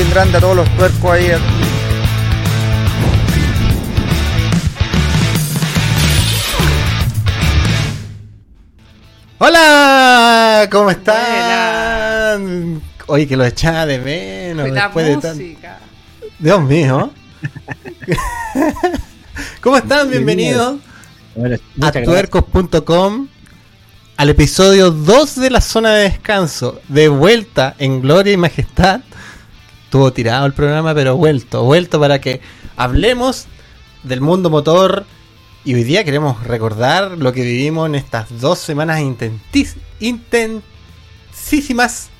bien grande a todos los tuercos ahí. Hola, ¿cómo están? Oye, que lo echaba de menos después de tan... Dios mío. ¿Cómo están? Bienvenidos a tuercos.com al episodio 2 de la zona de descanso. De vuelta en gloria y majestad. Estuvo tirado el programa, pero vuelto, vuelto para que hablemos del mundo motor. Y hoy día queremos recordar lo que vivimos en estas dos semanas intensísimas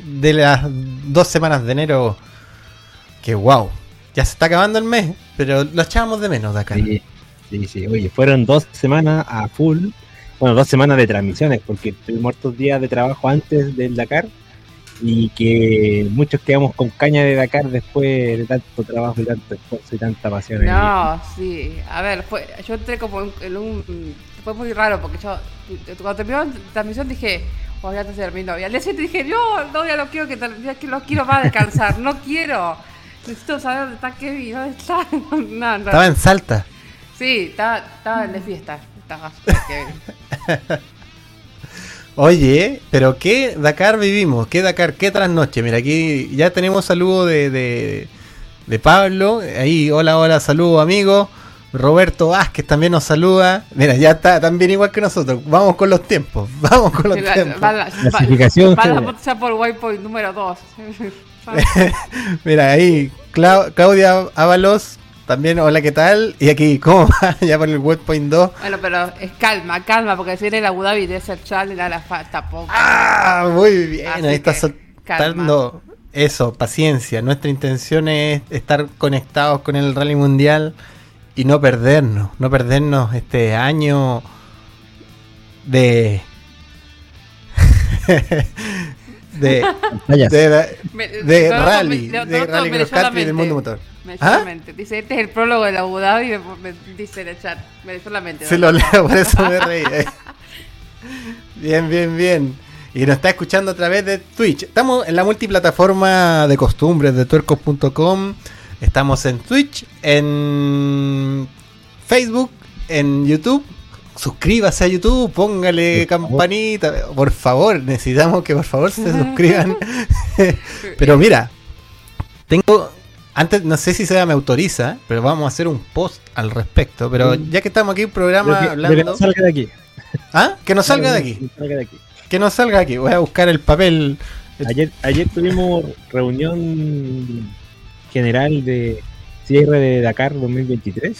de las dos semanas de enero. Que wow, ya se está acabando el mes, pero lo echábamos de menos de acá. Sí, sí. Oye, fueron dos semanas a full bueno, dos semanas de transmisiones, porque tuvimos estos días de trabajo antes del Dakar y que muchos quedamos con caña de Dakar después de tanto trabajo y tanto esfuerzo y tanta pasión. No, sí, a ver, fue, yo entré como en un... Fue muy raro porque yo, cuando terminó la transmisión dije, oh, ya te terminó. Y al día siguiente dije, no, no, ya lo quiero, que, ya que lo quiero más descansar, no quiero. Necesito saber dónde está Kevin, dónde está. No, no. Estaba en Salta. Sí, estaba, estaba en de fiesta. Oye, pero ¿qué Dakar vivimos? ¿Qué Dakar? ¿Qué trasnoche? Mira, aquí ya tenemos saludo de, de, Pablo. Ahí, hola, hola, saludo amigo. Roberto Vázquez también nos saluda. Mira, ya está también igual que nosotros. Vamos con los tiempos. Vamos con los tiempos. Clasificación. por Waypoint número 2. Mira, ahí Claudia Ábalos también, hola, ¿qué tal? Y aquí, ¿cómo va? ya por el webpoint 2. Bueno, pero es calma, calma, porque si eres el Abu Dhabi de ser da la falta poco. Ah, muy bien. Ahí está soltando eso, paciencia. Nuestra intención es estar conectados con el Rally Mundial y no perdernos, no perdernos este año de. de, de, rally, de rally cross country del mundo motor. ¿Ah? solamente. Dice, este es el prólogo de Abu Dhabi, me, dice en el chat. Me, solamente. Se lo leo, por eso me reí. Eh. bien, bien, bien. Y nos está escuchando a través de Twitch. Estamos en la multiplataforma de costumbres de tuercos.com. Estamos en Twitch, en Facebook, en YouTube. Suscríbase a YouTube, póngale campanita. Por favor, necesitamos que por favor se suscriban. Pero mira, tengo antes, no sé si se me autoriza, pero vamos a hacer un post al respecto. Pero ya que estamos aquí, un programa hablando. Que no salga de aquí. ¿Ah? Que no salga de aquí. Que no salga de aquí. Voy a buscar el papel. Ayer, ayer tuvimos reunión general de cierre de Dakar 2023.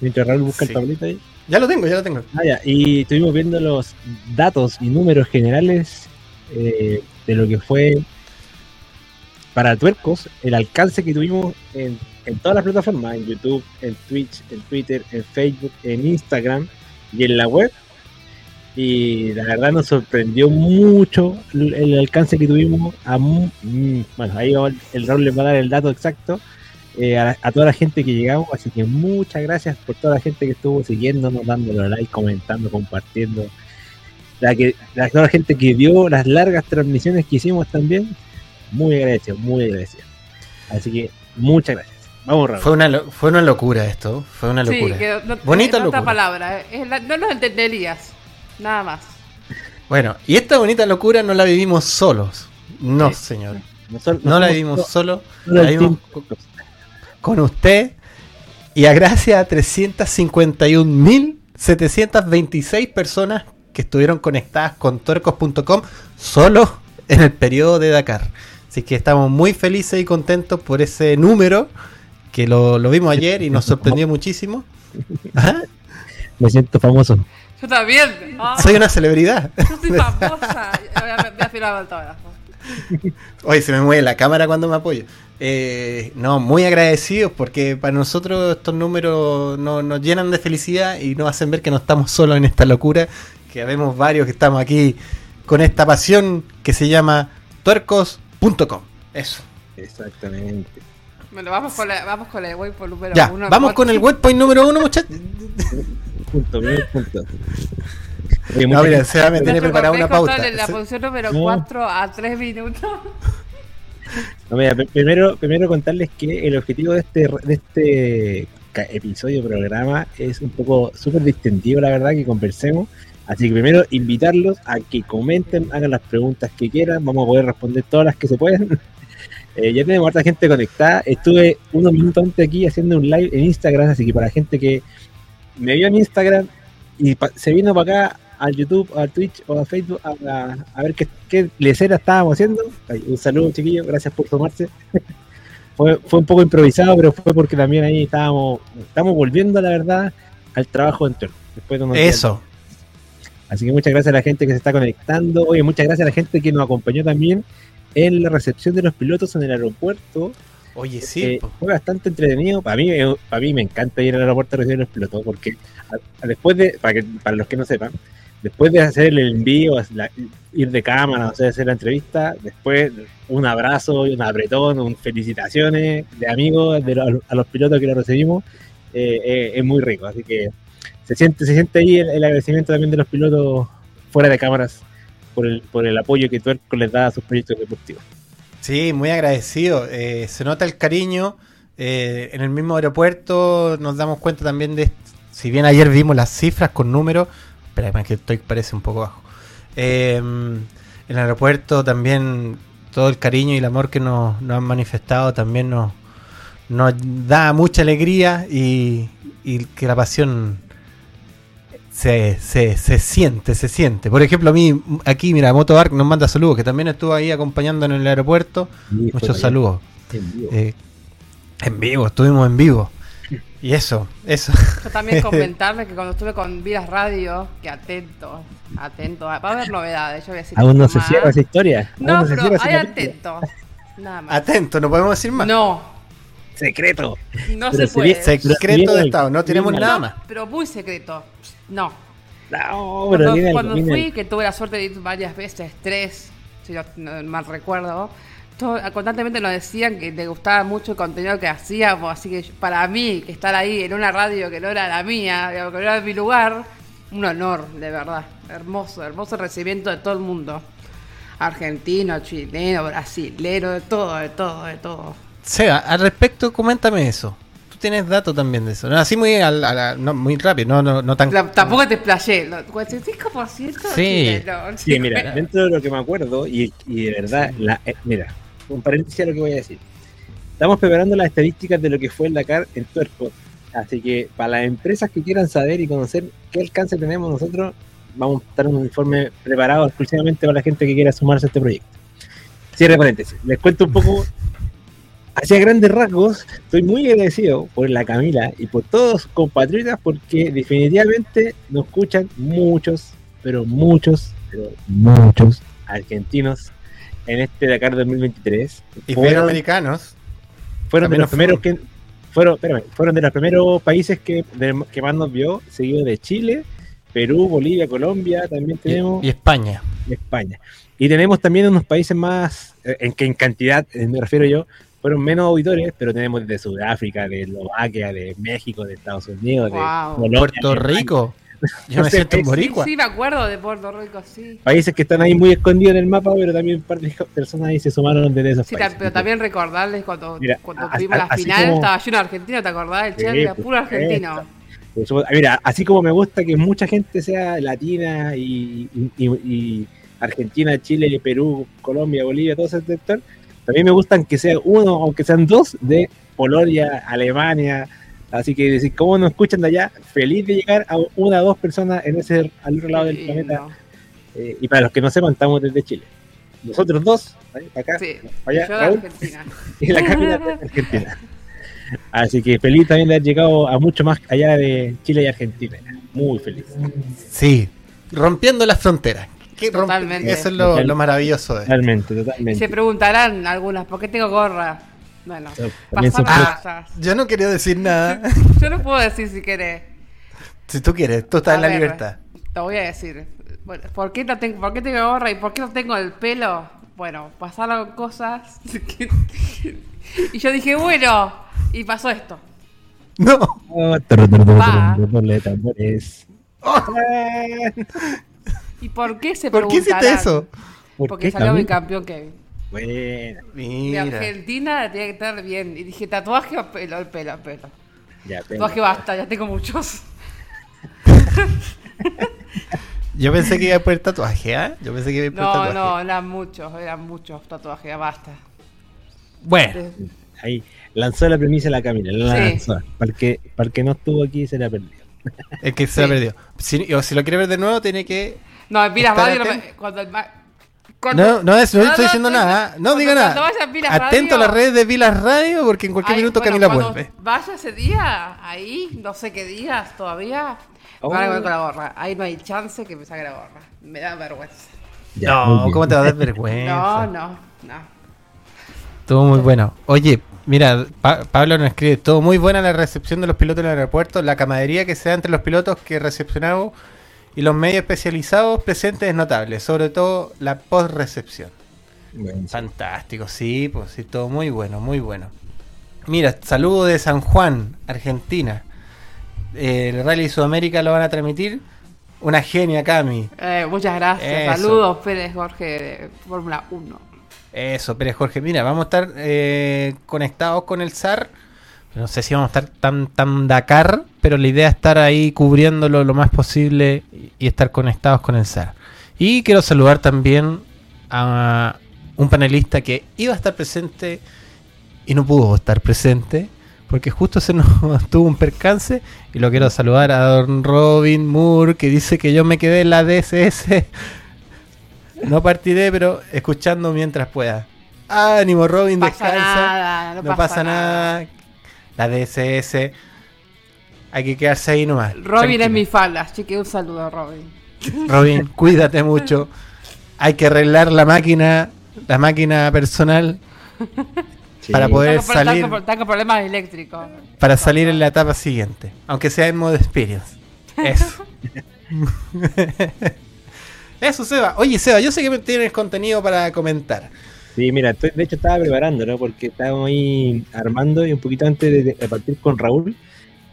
Mientras Raúl busca el papelito ahí. Ya lo tengo, ya lo tengo. Ah. Y estuvimos viendo los datos y números generales eh, de lo que fue para tuercos, el alcance que tuvimos en, todas las plataformas, en YouTube, en Twitch, en Twitter, en Facebook, en Instagram y en la web. Y la verdad nos sorprendió mucho el, alcance que tuvimos. Mm, bueno, ahí el Raúl les va a dar el dato exacto eh, a, toda la gente que llegamos. Así que muchas gracias por toda la gente que estuvo siguiéndonos, dándole like, comentando, compartiendo. La que, la, toda la gente que vio las largas transmisiones que hicimos también muy agradecido, muy agradecido. Así que muchas gracias. Vamos, Raúl. Fue una, fue una locura esto, fue una locura. Sí, bonita locura. palabra, eh, no lo entenderías, nada más. Bueno, y esta bonita locura no la vivimos solos. No, señor. No, la vivimos solo, la vivimos con, usted. Y a gracias a 351.726 personas que estuvieron conectadas con torcos.com solo en el periodo de Dakar. Así que estamos muy felices y contentos por ese número que lo, vimos ayer y nos sorprendió muchísimo. Me siento famoso. Yo también. Soy una celebridad. Yo soy famosa. Oye, se me mueve la cámara cuando me apoyo. Eh, no, muy agradecidos porque para nosotros estos números nos llenan de felicidad y nos hacen ver que no estamos solos en esta locura, que habemos varios que estamos aquí con esta pasión que se llama tuercos .com. Eso. Exactamente. Bueno, vamos con, la, vamos con el webpoint número ya, uno. Vamos con el webpoint número uno, muchachos. punto, punto. No, mira, se va a meter preparado una pauta. En la posición número 4 a 3 minutos. No, mira, pr- primero, primero contarles que el objetivo de este, de este episodio, programa, es un poco súper distendido, la verdad, que conversemos. Así que primero invitarlos a que comenten, hagan las preguntas que quieran, vamos a poder responder todas las que se puedan. Eh, ya tenemos harta gente conectada. Estuve unos minutos antes aquí haciendo un live en Instagram, así que para la gente que me vio en Instagram y se vino para acá al YouTube, al Twitch o a Facebook a, a- a ver qué, qué lecera estábamos haciendo. Ay, un saludo, chiquillos, gracias por tomarse. fue, fue un poco improvisado, pero fue porque también ahí estábamos, estamos volviendo, la verdad, al trabajo en. Después de días Eso. Así que muchas gracias a la gente que se está conectando. Oye, muchas gracias a la gente que nos acompañó también en la recepción de los pilotos en el aeropuerto. Oye, sí. Eh, fue bastante entretenido. Para mí, eh, para mí me encanta ir al aeropuerto a recibir los pilotos porque a- a- después de, para, que, para los que no sepan, después de hacer el envío, la- ir de cámara, o sea, hacer la entrevista, después un abrazo, un apretón, un felicitaciones de amigos de lo- a los pilotos que lo recibimos, eh, eh, es muy rico. Así que se siente, se siente ahí el, el agradecimiento también de los pilotos fuera de cámaras por el, por el apoyo que Tuerco les da a sus proyectos deportivos. Sí, muy agradecido. Eh, se nota el cariño. Eh, en el mismo aeropuerto nos damos cuenta también de, si bien ayer vimos las cifras con números, espera, que estoy parece un poco bajo. Eh, en el aeropuerto también todo el cariño y el amor que nos, nos han manifestado también nos, nos da mucha alegría y, y que la pasión se, se, se siente, se siente. Por ejemplo, a mí, aquí, mira, Motobark nos manda saludos, que también estuvo ahí acompañando en el aeropuerto. Muchos saludos. Eh, en vivo, estuvimos en vivo. Y eso, eso. Yo también comentarles que cuando estuve con Viras Radio, que atento, atento, va a haber novedades, yo voy a decir Aún no se cierra esa historia. No, pero hay atentos. Nada más. Atento, no podemos decir más. No, Secreto. no Pero se puede. Secreto de Estado, no tenemos nada más. pero muy secreto. No. No, pero Cuando, cuando fui, que tuve la suerte de ir varias veces, tres, si no mal recuerdo, todo- constantemente nos decían que te gustaba mucho el contenido que hacíamos, así que para mí, que estar ahí en una radio que no era la mía, digamos, que no era mi lugar, un honor, de verdad. Hermoso, hermoso recibimiento de todo el mundo. Argentino, chileno, brasilero, de todo, de todo, de todo. Seba, al respecto, coméntame eso. Tú tienes datos también de eso. No, así muy, al- a la- no, muy rápido, no, no, no tan. La- tampoco te explayé, lo- 45% Sí. chileno. Sí, mira, dentro de lo que me acuerdo, y, y de verdad, la, eh, mira, un paréntesis a lo que voy a decir. Estamos preparando las estadísticas de lo que fue el Dakar en Tuerco. Así que para las empresas que quieran saber y conocer qué alcance tenemos nosotros, vamos a estar un informe preparado exclusivamente para la gente que quiera sumarse a este proyecto. Cierre paréntesis. Les cuento un poco, hacia grandes rasgos, estoy muy agradecido por la Camila y por todos compatriotas porque definitivamente nos escuchan muchos, pero muchos, pero muchos argentinos en este Dakar 2023. Y Fueron- iberoamericanos. fueron de los primeros que fueron, espérame, fueron de los primeros países que, de- que más nos vio, seguido de Chile, Perú, Bolivia, Colombia, también tenemos Y, y España. y España. Y tenemos también unos países más, eh, en que en cantidad, eh, me refiero yo, fueron menos auditores, pero tenemos de Sudáfrica, de Eslovaquia, de México, de Estados Unidos, de. Colombia, Puerto de España. Rico. Yo No me sé, siento un sí, boricua. Sí, me acuerdo de Puerto Rico, sí. Países que están ahí muy escondidos en el mapa, pero también un par de personas ahí se sumaron desde esos Sí, países. pero también recordarles cuando, Mira, cuando a- tuvimos a- la final, como- estaba yo en Argentina, ¿te acordás? El Sí, chef era por puro argentino. Mira, así como me gusta que mucha gente sea latina y, y- y Argentina, Chile, Perú, Colombia, Bolivia, todo ese sector, también me gustan que sea uno, aunque sean dos, de Polonia, Alemania. Así que decir, ¿cómo nos escuchan de allá? Feliz de llegar a una o dos personas en ese al otro lado del planeta. no. Eh, y para los que no sepan, estamos desde Chile. Nosotros dos, ahí, acá, Sí, para allá, yo de Argentina. y la Camila de Argentina. Así que feliz también de haber llegado a mucho más allá de Chile y Argentina. Muy feliz. Sí. Rompiendo las fronteras. ¿Qué rompe- Totalmente. Eso es lo, lo maravilloso de Totalmente, Se totalmente. preguntarán algunas, ¿por qué tengo gorra? Bueno, Ah. cosas. Yo no quería decir nada. Yo no puedo decir si querés. si tú quieres, tú estás A en la ver, libertad. Lo voy a decir. Bueno, ¿por, qué no tengo, ¿Por qué tengo gorra y por qué no tengo el pelo? Bueno, pasaron cosas. que- y yo dije, bueno, y pasó esto. No. Va. ¿Y por qué se ¿Por qué hiciste eso? ¿Por Porque qué, salió mi campeón Kevin. Buena. Mi Mira. Argentina tiene que estar bien. Y dije, tatuaje o pelo, el pelo, el pelo. Ya, Tatuaje basta, ya tengo muchos. Yo pensé que iba a el tatuaje, ¿ah? Yo pensé que iba a el No, tatuaje. no, eran muchos, eran muchos tatuajes, ya basta. Bueno, Ahí lanzó la premisa la Camila. La Sí. lanzó. Para el, que, para el que no estuvo aquí se la perdió. es que se la perdió. Si, o si lo quiere ver de nuevo, tiene que. No, Radio, no me- atento. cuando el ma- cuando- No, no, es, no, estoy diciendo nada. No diga nada. a Atento a las redes de Vilas Radio porque en cualquier Ay, minuto bueno, Camila vuelve. Vaya ese día, ahí, no sé qué días todavía. Oh. Me van a comer con la gorra. Ahí no hay chance que me saque la gorra. Me da vergüenza. Ya, no. ¿cómo te va a dar vergüenza? No, no, no. Todo muy bueno. Oye, mira, Pa- Pablo nos escribe, todo muy buena la recepción de los pilotos en el aeropuerto, la camaradería que se da entre los pilotos que recepcionamos y los medios especializados presentes es notable, sobre todo la post-recepción. Bueno, Fantástico, sí, pues sí, todo muy bueno, muy bueno. Mira, saludo de San Juan, Argentina. Eh, el Rally Sudamérica lo van a transmitir. Una genia, Cami. Eh, muchas gracias. Eso. Saludos, Pérez Jorge de Fórmula 1. Eso, Pérez Jorge. Mira, vamos a estar eh, conectados con el SAR. No sé si vamos a estar tan, tan Dakar, pero la idea es estar ahí cubriéndolo lo más posible y, estar conectados con el SAR. Y quiero saludar también a un panelista que iba a estar presente y no pudo estar presente porque justo se nos tuvo un percance y lo quiero saludar a don Robin Moore que dice que yo me quedé en la DSS no partiré, pero escuchando mientras pueda. Ánimo, Robin, No pasa descansa. nada, no, no pasa nada. La DSS. Hay que quedarse ahí nomás. Robin tranquilo. es mi fan, así que un saludo a Robin. Robin, cuídate mucho. Hay que arreglar la máquina, la máquina personal sí. para poder salir. está con problemas eléctricos. para salir en la etapa siguiente. Aunque sea en modo experience. Eso. Eso, Seba. Oye, Seba, yo sé que tienes contenido para comentar. Sí, mira, de hecho estaba preparando, ¿no? Porque estábamos ahí armando y un poquito antes de, partir con Raúl,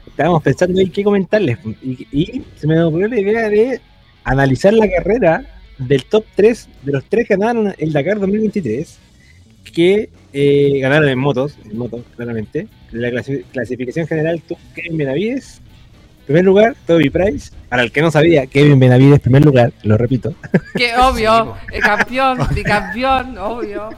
estábamos pensando en qué comentarles. Y, y se me ocurrió la idea de analizar la carrera del top 3, de los tres que ganaron el Dakar 2023, que eh, ganaron en motos, en motos, claramente. La clasi- clasificación general tuvo Kevin Benavides, primer lugar, Toby Price. Para el que no sabía, Kevin Benavides, primer lugar, lo repito. Que obvio, el campeón, bicampeón, obvio.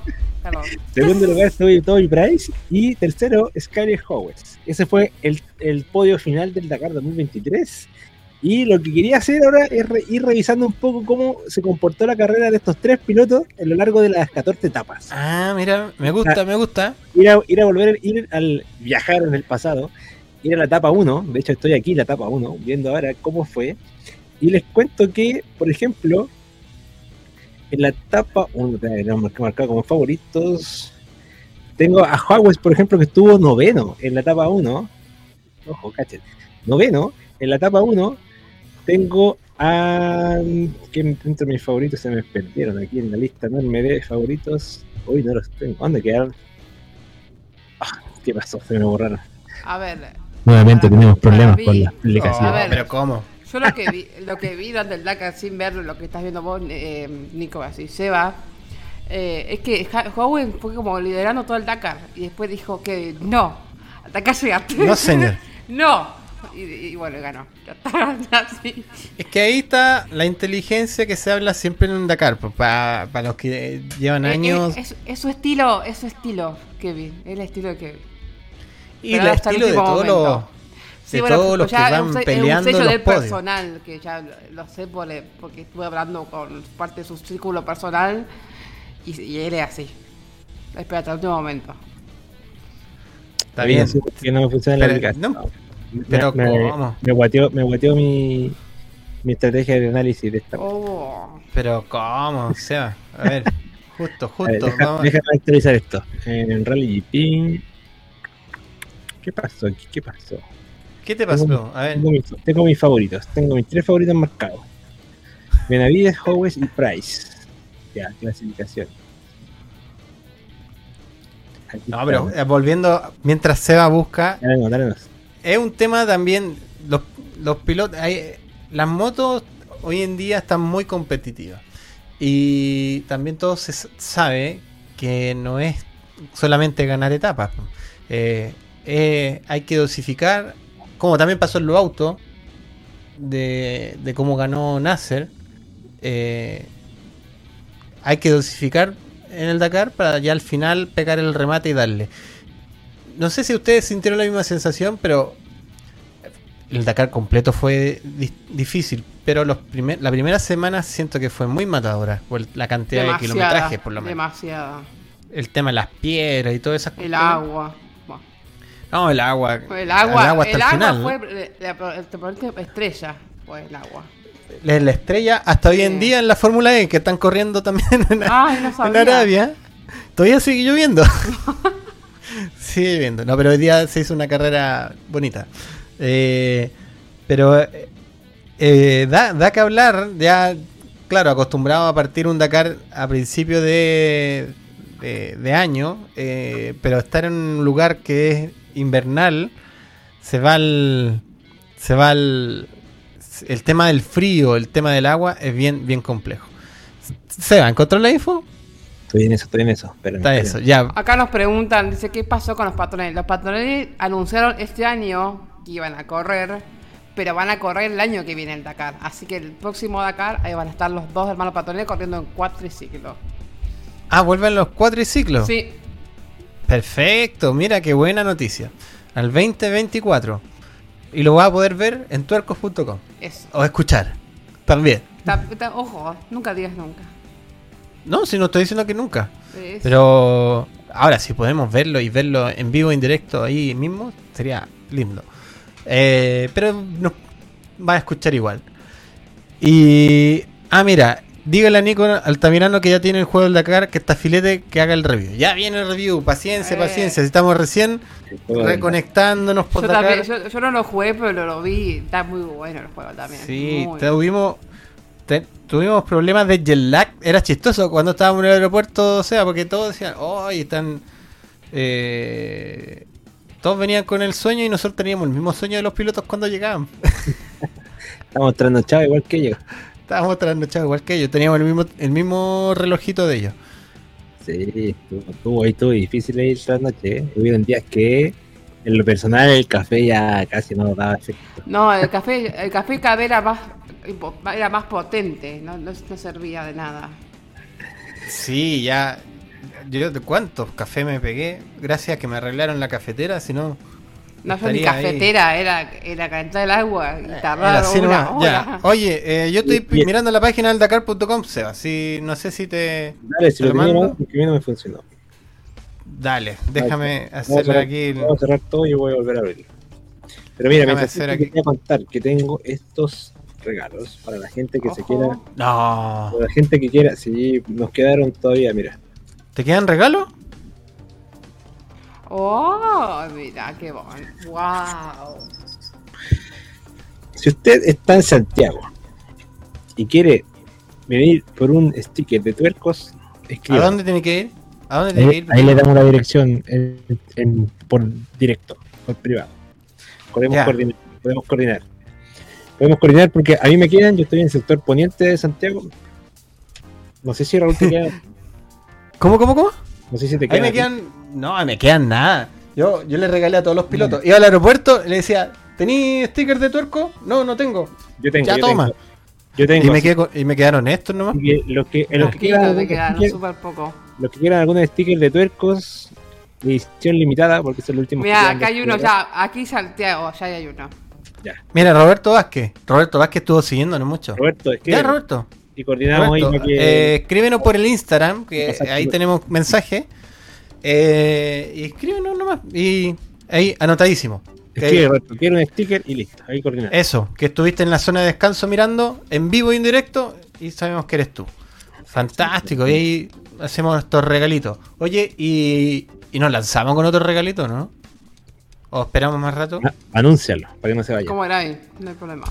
Perdón. Segundo lugar Toby, Toby Price y tercero Skyler Howes. Ese fue el, el podio final del Dakar 2023. Y lo que quería hacer ahora es re- ir revisando un poco cómo se comportó la carrera de estos tres pilotos a lo largo de las 14 etapas. Ah, mira, me gusta, me gusta. Ir a, ir a volver, ir al viajar en el pasado, ir a la etapa 1. De hecho, estoy aquí en la etapa 1, viendo ahora cómo fue. Y les cuento que, por ejemplo, en la etapa 1, tengo marcado como favoritos. Tengo a Howes, por ejemplo, que estuvo noveno en la etapa 1. Ojo, cachen. Noveno en la etapa 1. Tengo a. que entre mis favoritos se me perdieron aquí en la lista enorme de favoritos. Uy, no los tengo. ¿Dónde quedaron? Ah, ¿Qué pasó? Se me borraron. A ver, Nuevamente Para- tenemos problemas para con mí- la explicación. A ver. pero ¿cómo? yo lo que vi, lo que vi durante el Dakar sin ver lo que estás viendo vos, eh, Nico, así, Seba, eh, es que Howen fue como liderando todo el Dakar y después dijo que no, hasta acá llegaste. No, señor. no. Y, y bueno, ganó. Así. Es que ahí está la inteligencia que se habla siempre en un Dakar. Para los que llevan Eh, años. Es, es- es su estilo, es su estilo, Kevin. Es el estilo de Kevin. Y el hasta el estilo de último todos momento. los, Sí, de bueno, todos los que van un se- es peleando un sello los del podios. personal, que ya lo, lo sé por, porque estuve hablando con parte de su círculo personal y, y él es así. Espera hasta el último momento. Está bien. Que no me funciona la aplicación. no, Me- pero me, ¿cómo? me guateó, me guateó mi, mi estrategia de análisis de esta. Oh, Pero ¿cómo? Seba? A ver, justo, A ver, justo. deja- vamos. déjame actualizar esto. En Rally GP. ¿Qué pasó aquí? ¿Qué pasó? ¿Qué te pasó? A ver. Tengo mis, tengo mis favoritos. Tengo mis tres favoritos marcados. Benavides, Howes y Price. Ya, clasificación. Aquí No, pero eh, volviendo, mientras Seba busca, Dale no, dale no. es un tema también, los, los pilotos, hay- las motos hoy en día están muy competitivas. Y también todo se sabe que no es solamente ganar etapas. Eh, eh, hay que dosificar, como también pasó en los autos, de, de cómo ganó Nasser. eh, hay que dosificar en el Dakar para ya al final pegar el remate y darle. No sé si ustedes sintieron la misma sensación, pero el Dakar completo fue di- difícil. Pero los primer, la primera semana siento que fue muy matadora por la cantidad de Demasiada, kilometraje, por lo menos. demasiada. El tema de las piedras y todas esas El cuestiones. agua. No, el agua. El agua, hasta el el agua final. fue la, la- el deporte estrella, fue el agua. La, la estrella hasta hoy en día en la Fórmula E, que están corriendo también en, Ay, no en sabía. Arabia. Todavía sigue lloviendo. sigue lloviendo. No, pero hoy día se hizo una carrera bonita. Eh, pero eh, eh, da, da que hablar, ya, claro, acostumbrado a partir un Dakar a principio de, de, de año, eh, pero estar en un lugar que es invernal, se va al. Se va al. El tema del frío, el tema del agua es bien, bien complejo. Seba, ¿encontró la info? Estoy en eso, estoy en eso. Espérame, Está espérame. eso, ya. Acá nos preguntan, dice, ¿qué pasó con los patrones? Los patrones anunciaron este año que iban a correr, pero van a correr el año que viene el Dakar. Así que el próximo Dakar, ahí van a estar los dos hermanos patrones corriendo en cuatriciclos. Ah, vuelven los cuatriciclos. Sí, Perfecto, mira qué buena noticia. Al 2024. Y lo vas a poder ver en tuercos.com. eso. O escuchar. También. Ojo, nunca digas nunca. No, si no estoy diciendo que nunca. Pero ahora, si podemos verlo y verlo en vivo, en directo ahí mismo, sería lindo. Eh, pero nos va a escuchar igual. Y. Ah, mira, dígale a Nico Altamirano que ya tiene el juego del Dakar, que está filete, que haga el review. Ya viene el review, paciencia, Eh. paciencia. Si estamos recién reconectándonos por yo, Dakar. también, yo, yo no lo jugué, pero lo, lo vi. Está muy bueno el juego también. Sí, muy tuvimos, te- tuvimos problemas de jet lag. Era chistoso cuando estábamos en el aeropuerto, o sea, porque todos decían, ¡ay, están... eh, todos venían con el sueño y nosotros teníamos el mismo sueño de los pilotos cuando llegaban. Estamos trasnochados igual que ellos. Estábamos trasnochados igual que ellos, teníamos el mismo, el mismo relojito de ellos. Sí, estuvo, estuvo ahí, estuvo difícil ir trasnoche. ¿eh? Hubieron días que en lo personal el café ya casi no daba efecto. No, el café, el café cada vez era más, era más potente, no, no, no servía de nada. Sí, ya... Yo de cuántos cafés me pegué, gracias a que me arreglaron la cafetera, si no... No fue ahí. cafetera, era, era calentar el agua y Era tardar una hora. Oye, eh, yo estoy Y- y- mirando la página del Dakar.com, Seba. Si, no sé si te. Dale, si ¿Te lo lo mando? porque a mí no me funcionó. Dale, déjame a hacerle cerrar- aquí. el- Vamos a cerrar todo y voy a volver a abrirlo. Pero mira, Déjame mientras hacer tanto, aquí. te voy a contar que tengo estos regalos para la gente que se quiera. No. Para la gente que quiera, sí, nos quedaron todavía, mira. ¿Te quedan regalos? Oh, mira, qué bueno. Wow. Si usted está en Santiago y quiere venir por un sticker de tuercos, ¿A escriba. dónde tiene que ir? ¿A dónde tiene que ir? ahí le damos la dirección en- en- por directo, por privado. Podemos coordinar, podemos coordinar. Podemos coordinar porque a mí me quedan, yo estoy en el sector poniente de Santiago. No sé si Raúl te queda, ¿Cómo, cómo, cómo? No sé si te Ahí me quedan. No, me quedan nada. Yo, yo le regalé a todos los pilotos. Iba al aeropuerto, le decía, ¿tení sticker de tuerco? No, no tengo. Yo tengo, Ya yo toma. tengo. Yo tengo. Y me, con- y me quedaron estos nomás. que los que, los que quieran, sticker- súper poco. los que quieran algún sticker de tuercos, edición limitada, porque los últimos que Mira, acá hay uno ya, aquí Santiago, ya hay uno. Ya. Mira, Roberto Vázquez. Roberto Vázquez estuvo siguiéndonos mucho. Roberto, es que Ya, Roberto. Y coordinamos ahí para que. eh, escríbenos por el Instagram, que Exacto. ahí tenemos mensaje. Eh, y escríbenos nomás. Y ahí, anotadísimo. Escribe, Roberto, quiero un sticker y listo. Ahí coordinamos. eso, que estuviste en la zona de descanso mirando en vivo y en directo y sabemos que eres tú. Fantástico, y ahí hacemos estos regalitos. Oye, y, y nos lanzamos con otro regalito, ¿no? ¿O esperamos más rato? Ah, anúncialo, para que no se vaya. ¿Cómo era ahí? No hay problema.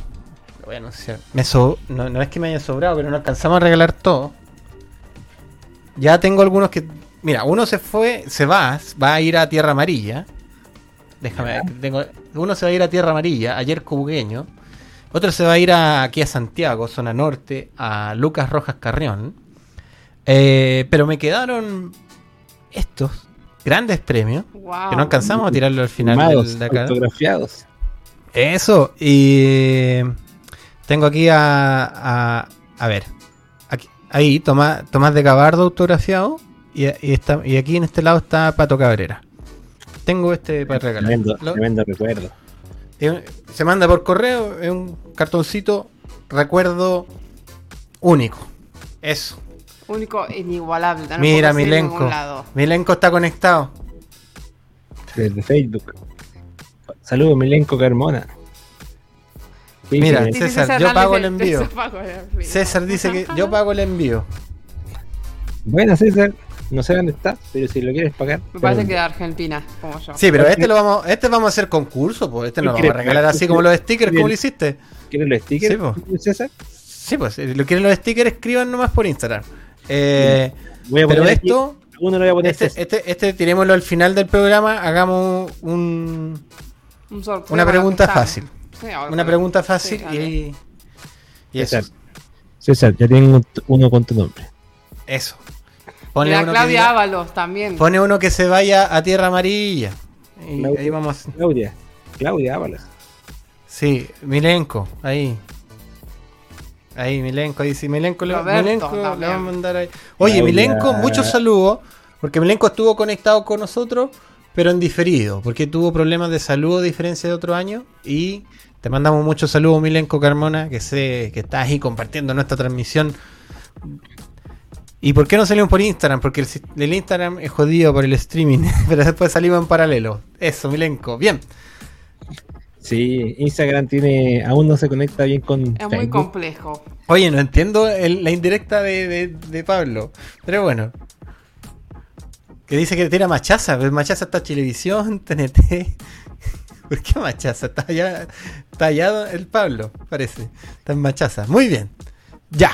Voy a anunciar. Me so- no, no es que me haya sobrado, pero no alcanzamos a regalar todo. Ya tengo algunos que. Mira, uno se fue, se va, va a ir a Tierra Amarilla. Déjame ver. Tengo, uno se va a ir a Tierra Amarilla, ayer Cubugueño. Otro se va a ir a, aquí a Santiago, zona norte, a Lucas Rojas Carrión. Eh, pero me quedaron estos grandes premios, Wow. que no alcanzamos a tirarlo al final Firmados, del- de acá. autografiados. Eso, y tengo aquí a. A, a ver, aquí, ahí, Tomás, Tomás de Gabardo autografiado, y, y, está, y aquí en este lado está Pato Cabrera. Tengo este para regalar. Tremendo, Lo- tremendo recuerdo. se manda por correo, es un cartoncito, recuerdo único. Eso. Único e inigualable. no Mira, Milenko. ningún lado. Milenko está conectado. Desde Facebook. Saludos, Milenko Carmona. Mira, César, yo pago el envío. César dice que yo pago el envío. Bueno, César, no sé dónde está, pero si lo quieres pagar. Me parece que de Argentina, como yo. Sí, pero este lo vamos, este vamos a hacer concurso, pues este no lo vamos a regalar así como los stickers, como lo hiciste. ¿Quieres los stickers, Sí, po. César? Sí, pues si lo quieren los stickers, escriban nomás por Instagram. Eh, Voy a pero poner aquí- esto, Uno lo voy a poner este, este, este tirémoslo al final del programa, hagamos un, Un una pregunta fácil. Una pregunta fácil sí, y, y eso. César. César, ya tengo uno con tu nombre. Eso. Mira, uno, que Claudia diga- Ábalos también. pone uno que se vaya a tierra amarilla. Y Claudia. ahí vamos. Claudia. Claudia Ábalos. Sí, Milenko, ahí. Ahí, Milenko, ahí sí, Milenko, le, Milenko le vamos a mandar ahí. Oye, Claudia. Milenko, muchos saludos, porque Milenko estuvo conectado con nosotros, pero en diferido, porque tuvo problemas de salud a diferencia de otro año. Y te mandamos muchos saludos, Milenko Carmona, que sé que estás ahí compartiendo nuestra transmisión. ¿Y por qué no salimos por Instagram? Porque el, Instagram es jodido por el streaming, pero después salimos en paralelo. Eso, Milenko, bien. Sí, Instagram tiene. Aún no se conecta bien con. Es muy complejo. Oye, no entiendo el- la indirecta de, de- de Pablo. Pero bueno. Que dice que tira machaza. Pero machaza está Chilevisión, TNT. ¿Por qué machaza? Está allá, está allá el Pablo, parece. Está en machaza. Muy bien. Ya.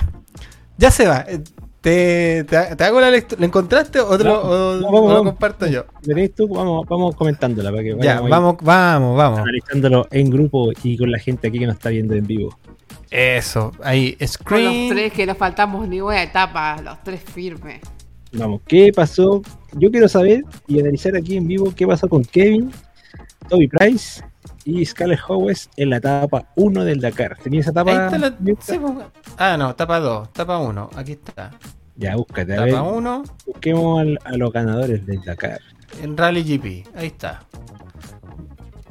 Ya se va. Eh, ¿Te, te, te hago la lectura? ¿Lo encontraste o, te lo, o- No, o vamos, lo vamos. comparto yo? ¿Lo tenés tú? Vamos, vamos comentándola para que Ya, vamos, vamos, vamos. analizándolo en grupo y con la gente aquí que nos está viendo en vivo. Eso. Ahí, Con los screen. tres que nos faltamos ni una etapa, los tres firmes. Vamos, ¿qué pasó? Yo quiero saber y analizar aquí en vivo qué pasó con Kevin, Toby Price y Scarlett Howes en la etapa 1 del Dakar. ¿Tenía esa etapa? Ahí está la- sí, pues. ah, no, tapa 2, tapa 1. Aquí está. Ya, búscate, a ver, Tapa 1 busquemos al- a los ganadores del Dakar. en Rally GP. Ahí está.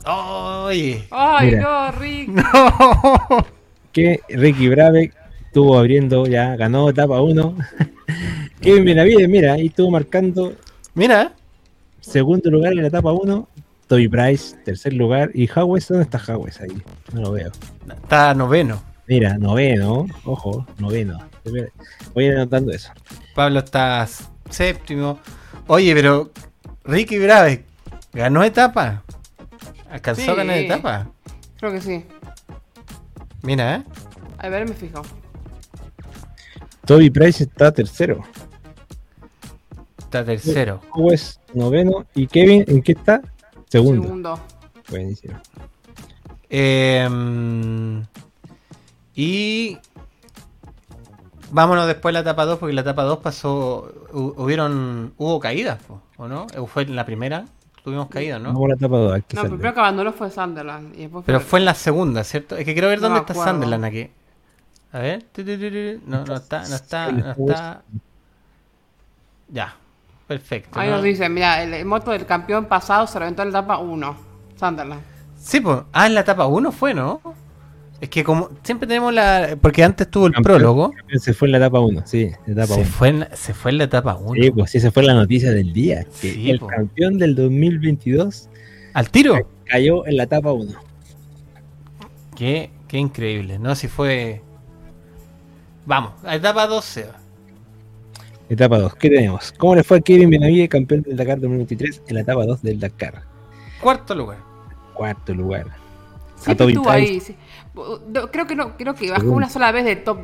¡Oye! ¡Ay, Mira. no, Rick! ¡No! Que Ricky Brave estuvo abriendo, ya ganó etapa 1. Kevin Benavides, mira, ahí estuvo marcando Mira, segundo lugar en la etapa 1. Toby Price, tercer lugar. ¿Y Howes? ¿Dónde está Howes ahí? No lo veo. está noveno. Mira, noveno, ojo, noveno. Voy anotando eso. Pablo está séptimo. Oye, pero Ricky Brave ganó etapa. ¿Alcanzó a ganar etapa? Creo que sí. Mira, ¿eh? A ver, me fijo. Toby Price está tercero. Está tercero. Howes, noveno. ¿Y Kevin en qué está? Segundo. Segundo. Buenísimo. Eh, y vámonos después a la etapa 2, porque la etapa 2 pasó. hu- Hubieron. Hubo caídas, ¿o no? Eh, Fue en la primera. Tuvimos caídas, ¿no? A la etapa 2. No, el primero que abandonó fue Sunderland. Y después Pero fue en la segunda, ¿cierto? Es que quiero ver No dónde está acuerdo. Sunderland aquí. A ver. No, no está, no está, no está. Ya. Perfecto. Ahí ¿no? nos dicen, mira, el, el moto del campeón pasado se reventó en la etapa 1. Sunderland. Sí, pues. Ah, en la etapa 1 fue, ¿no? Es que como siempre tenemos la. Porque antes tuvo el Campeón. prólogo. Se fue en la etapa 1, sí, etapa Se 1. fue, en, se fue en la etapa 1. Sí, pues sí, esa fue la noticia del día. Que Sí, el po. campeón del 2022 ¿Al tiro? cayó en la etapa 1. Qué, qué increíble, ¿no? Si fue. Vamos, a etapa 12. Etapa 2. ¿Qué tenemos? ¿Cómo le fue a Kevin Benavides, campeón del Dakar 2023, en la etapa 2 del Dakar? Cuarto lugar. Cuarto lugar. Siempre Toby estuvo Price. ahí. sí. Creo que no, creo que bajó una sola vez de top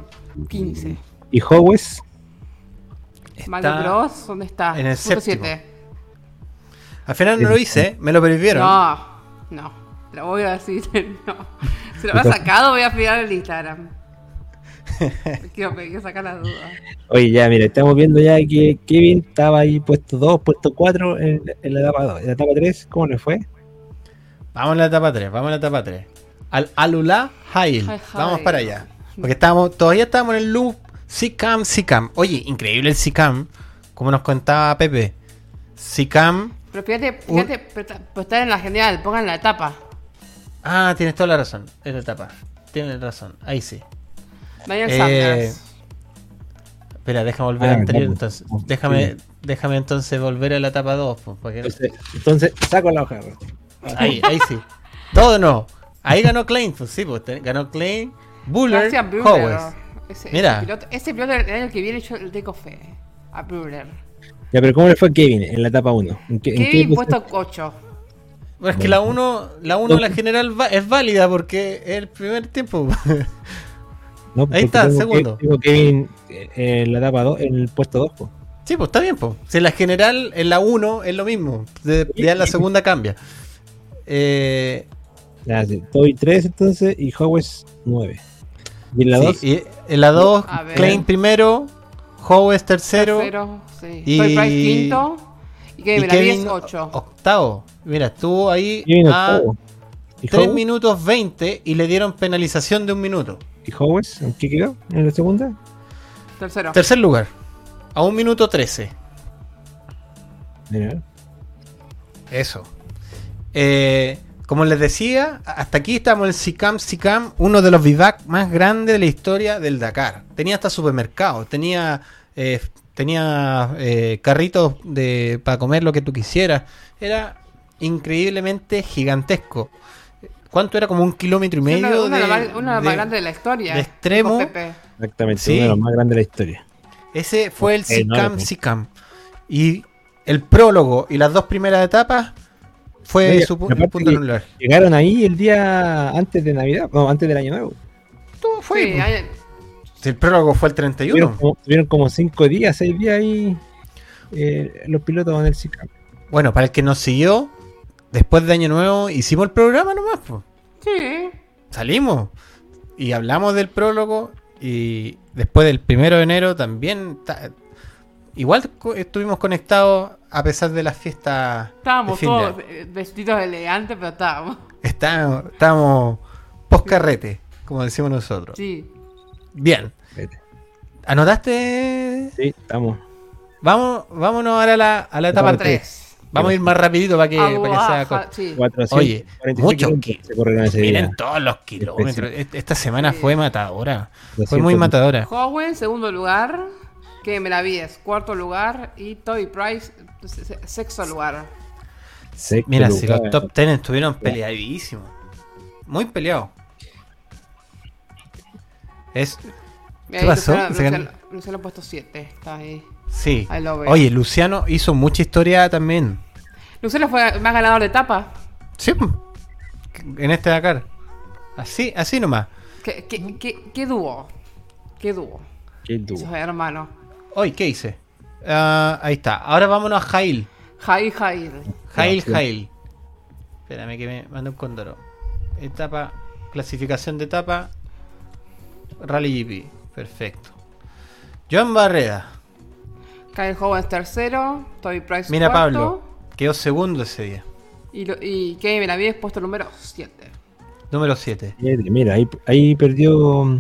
15. ¿Y Howes? Mario Bros, ¿dónde está? en el séptimo. Al final no lo hice, me lo prohibieron. No, no. Lo voy a decir, no. Si lo habrá sacado, voy a pegar el Instagram. Oye, ya, mira, estamos viendo ya que Kevin estaba ahí puesto 2, puesto 4 en, en la etapa 2. En la etapa 3, ¿cómo le fue? Vamos a la etapa 3, vamos a la etapa 3. Al Alula Hail. Vamos para allá. Porque estábamos, todavía estábamos en el loop Sicam, Sicam. Oye, increíble el Sicam. Como nos contaba Pepe. Sicam. Pero fíjate, fíjate, pero está- pero está en la general, pongan la etapa. Ah, tienes toda la razón. Es la etapa. Tienes razón. Ahí sí. Daniel Eh, Sanders. Espera, déjame volver Ah, al anterior claro. entonces. Déjame, sí. déjame entonces volver a la etapa 2. pues, porque- Entonces, entonces saco la hoja. Ahí, ahí sí. Todo no. Ahí ganó Klein, pues sí, pues ganó Klein, Buller. Howes. Ese, Mira. Ese piloto, ese piloto el año que viene yo le tengo fe a Brunner. Ya, pero ¿cómo le fue a Kevin en la etapa 1? ¿En qué, en qué Kevin posición- puesto 8. Bueno, es que la 1, la 1 la general va- es válida porque es el primer tiempo. No, Ahí está, tengo segundo. que- tengo Kevin en la etapa 2, en el puesto 2. po. sí, pues está bien, pues. Si en la general, en la 1 es lo mismo. De- ya en la segunda cambia. Eh, Ya, sí. Toy 3 entonces y Howes 9. ¿Y en la sí, 2? y en la 2, A ver. Klein primero, Howes tercero, Tercero, sí. y- Toy Price quinto. Y y Kevin Kevin Benavides 8. octavo. Mira, estuvo ahí Kevin a octavo. ¿Y 3 Howes? minutos 20 y le dieron penalización de un minuto. ¿Y Howes? ¿En qué quedó? ¿En la segunda? Tercero. Tercer lugar, a un minuto 13. Mira. Eso. Eh, como les decía, hasta aquí estamos en el SICAM SICAM, uno de los vivac más grandes de la historia del Dakar. Tenía hasta supermercados, tenía, eh, tenía eh, carritos de, para comer lo que tú quisieras. Era increíblemente gigantesco. ¿Cuánto era? Como un kilómetro y medio una de, de las más- una de las de- más grandes de la historia. de extremo. Exactamente, Sí. uno de los más grandes de la historia. Ese fue el SICAM. SICAM. Y el prólogo y las dos primeras etapas fue Oye, su punto anular. Llegaron ahí el día antes de Navidad, no, antes del Año Nuevo. Todo fue. Sí, pues. hay- el prólogo fue el Tuvieron 31. como, tuvieron como cinco días, seis días ahí eh, los pilotos en el SICAM. Bueno, para el que nos siguió, después de Año Nuevo hicimos el programa nomás. pues. sí. Salimos y hablamos del prólogo. Y después del primero de enero también. ta- igual estuvimos conectados a pesar de las fiestas. Estábamos de todos vestidos elegantes, pero estábamos. Estábamos, estábamos post carrete, como decimos nosotros. Sí. Bien. ¿Anotaste? Sí, estamos. Vamos, vámonos ahora a la, a la etapa Etapa 3. Vamos a ir más rapidito para que, para que sea corto. sí. 400, Oye, 46 muchos kilómetros se corrieron ese Miren día. todos los kilómetros. Est- Esta semana Sí. fue matadora. Fue 200. muy matadora. Howe, segundo lugar. Que Benavides, cuarto lugar. Y Toby Price, se- se- sexto lugar. Sexto Mira, si los top 10 estuvieron peleadísimos. Muy peleados. Es. ¿Qué ahí pasó? Luciano, Luciano- Luciano ha puesto 7. Está ahí. Sí. Ahí lo veo. Oye, Luciano hizo mucha historia también. Luciano fue el más ganador de etapa. Sí. En este Dakar. Así, así nomás. ¿Qué, qué, qué, qué dúo? ¿Qué dúo? Qué hermanos. Hoy, ¿qué hice? Ah, ahí está. Ahora vámonos a Jail. Jair. Jail, sí. Jail. Espérame que me manda un cóndoro. Etapa, clasificación de etapa. Rally GP. Perfecto. Joan Barreda. Kyle Owens tercero. Toby Price Mira cuarto. Pablo. Quedó segundo ese día. Y, lo- y Kevin Benavides puesto número 7. Número 7. Siete, Mira, ahí, ahí perdió.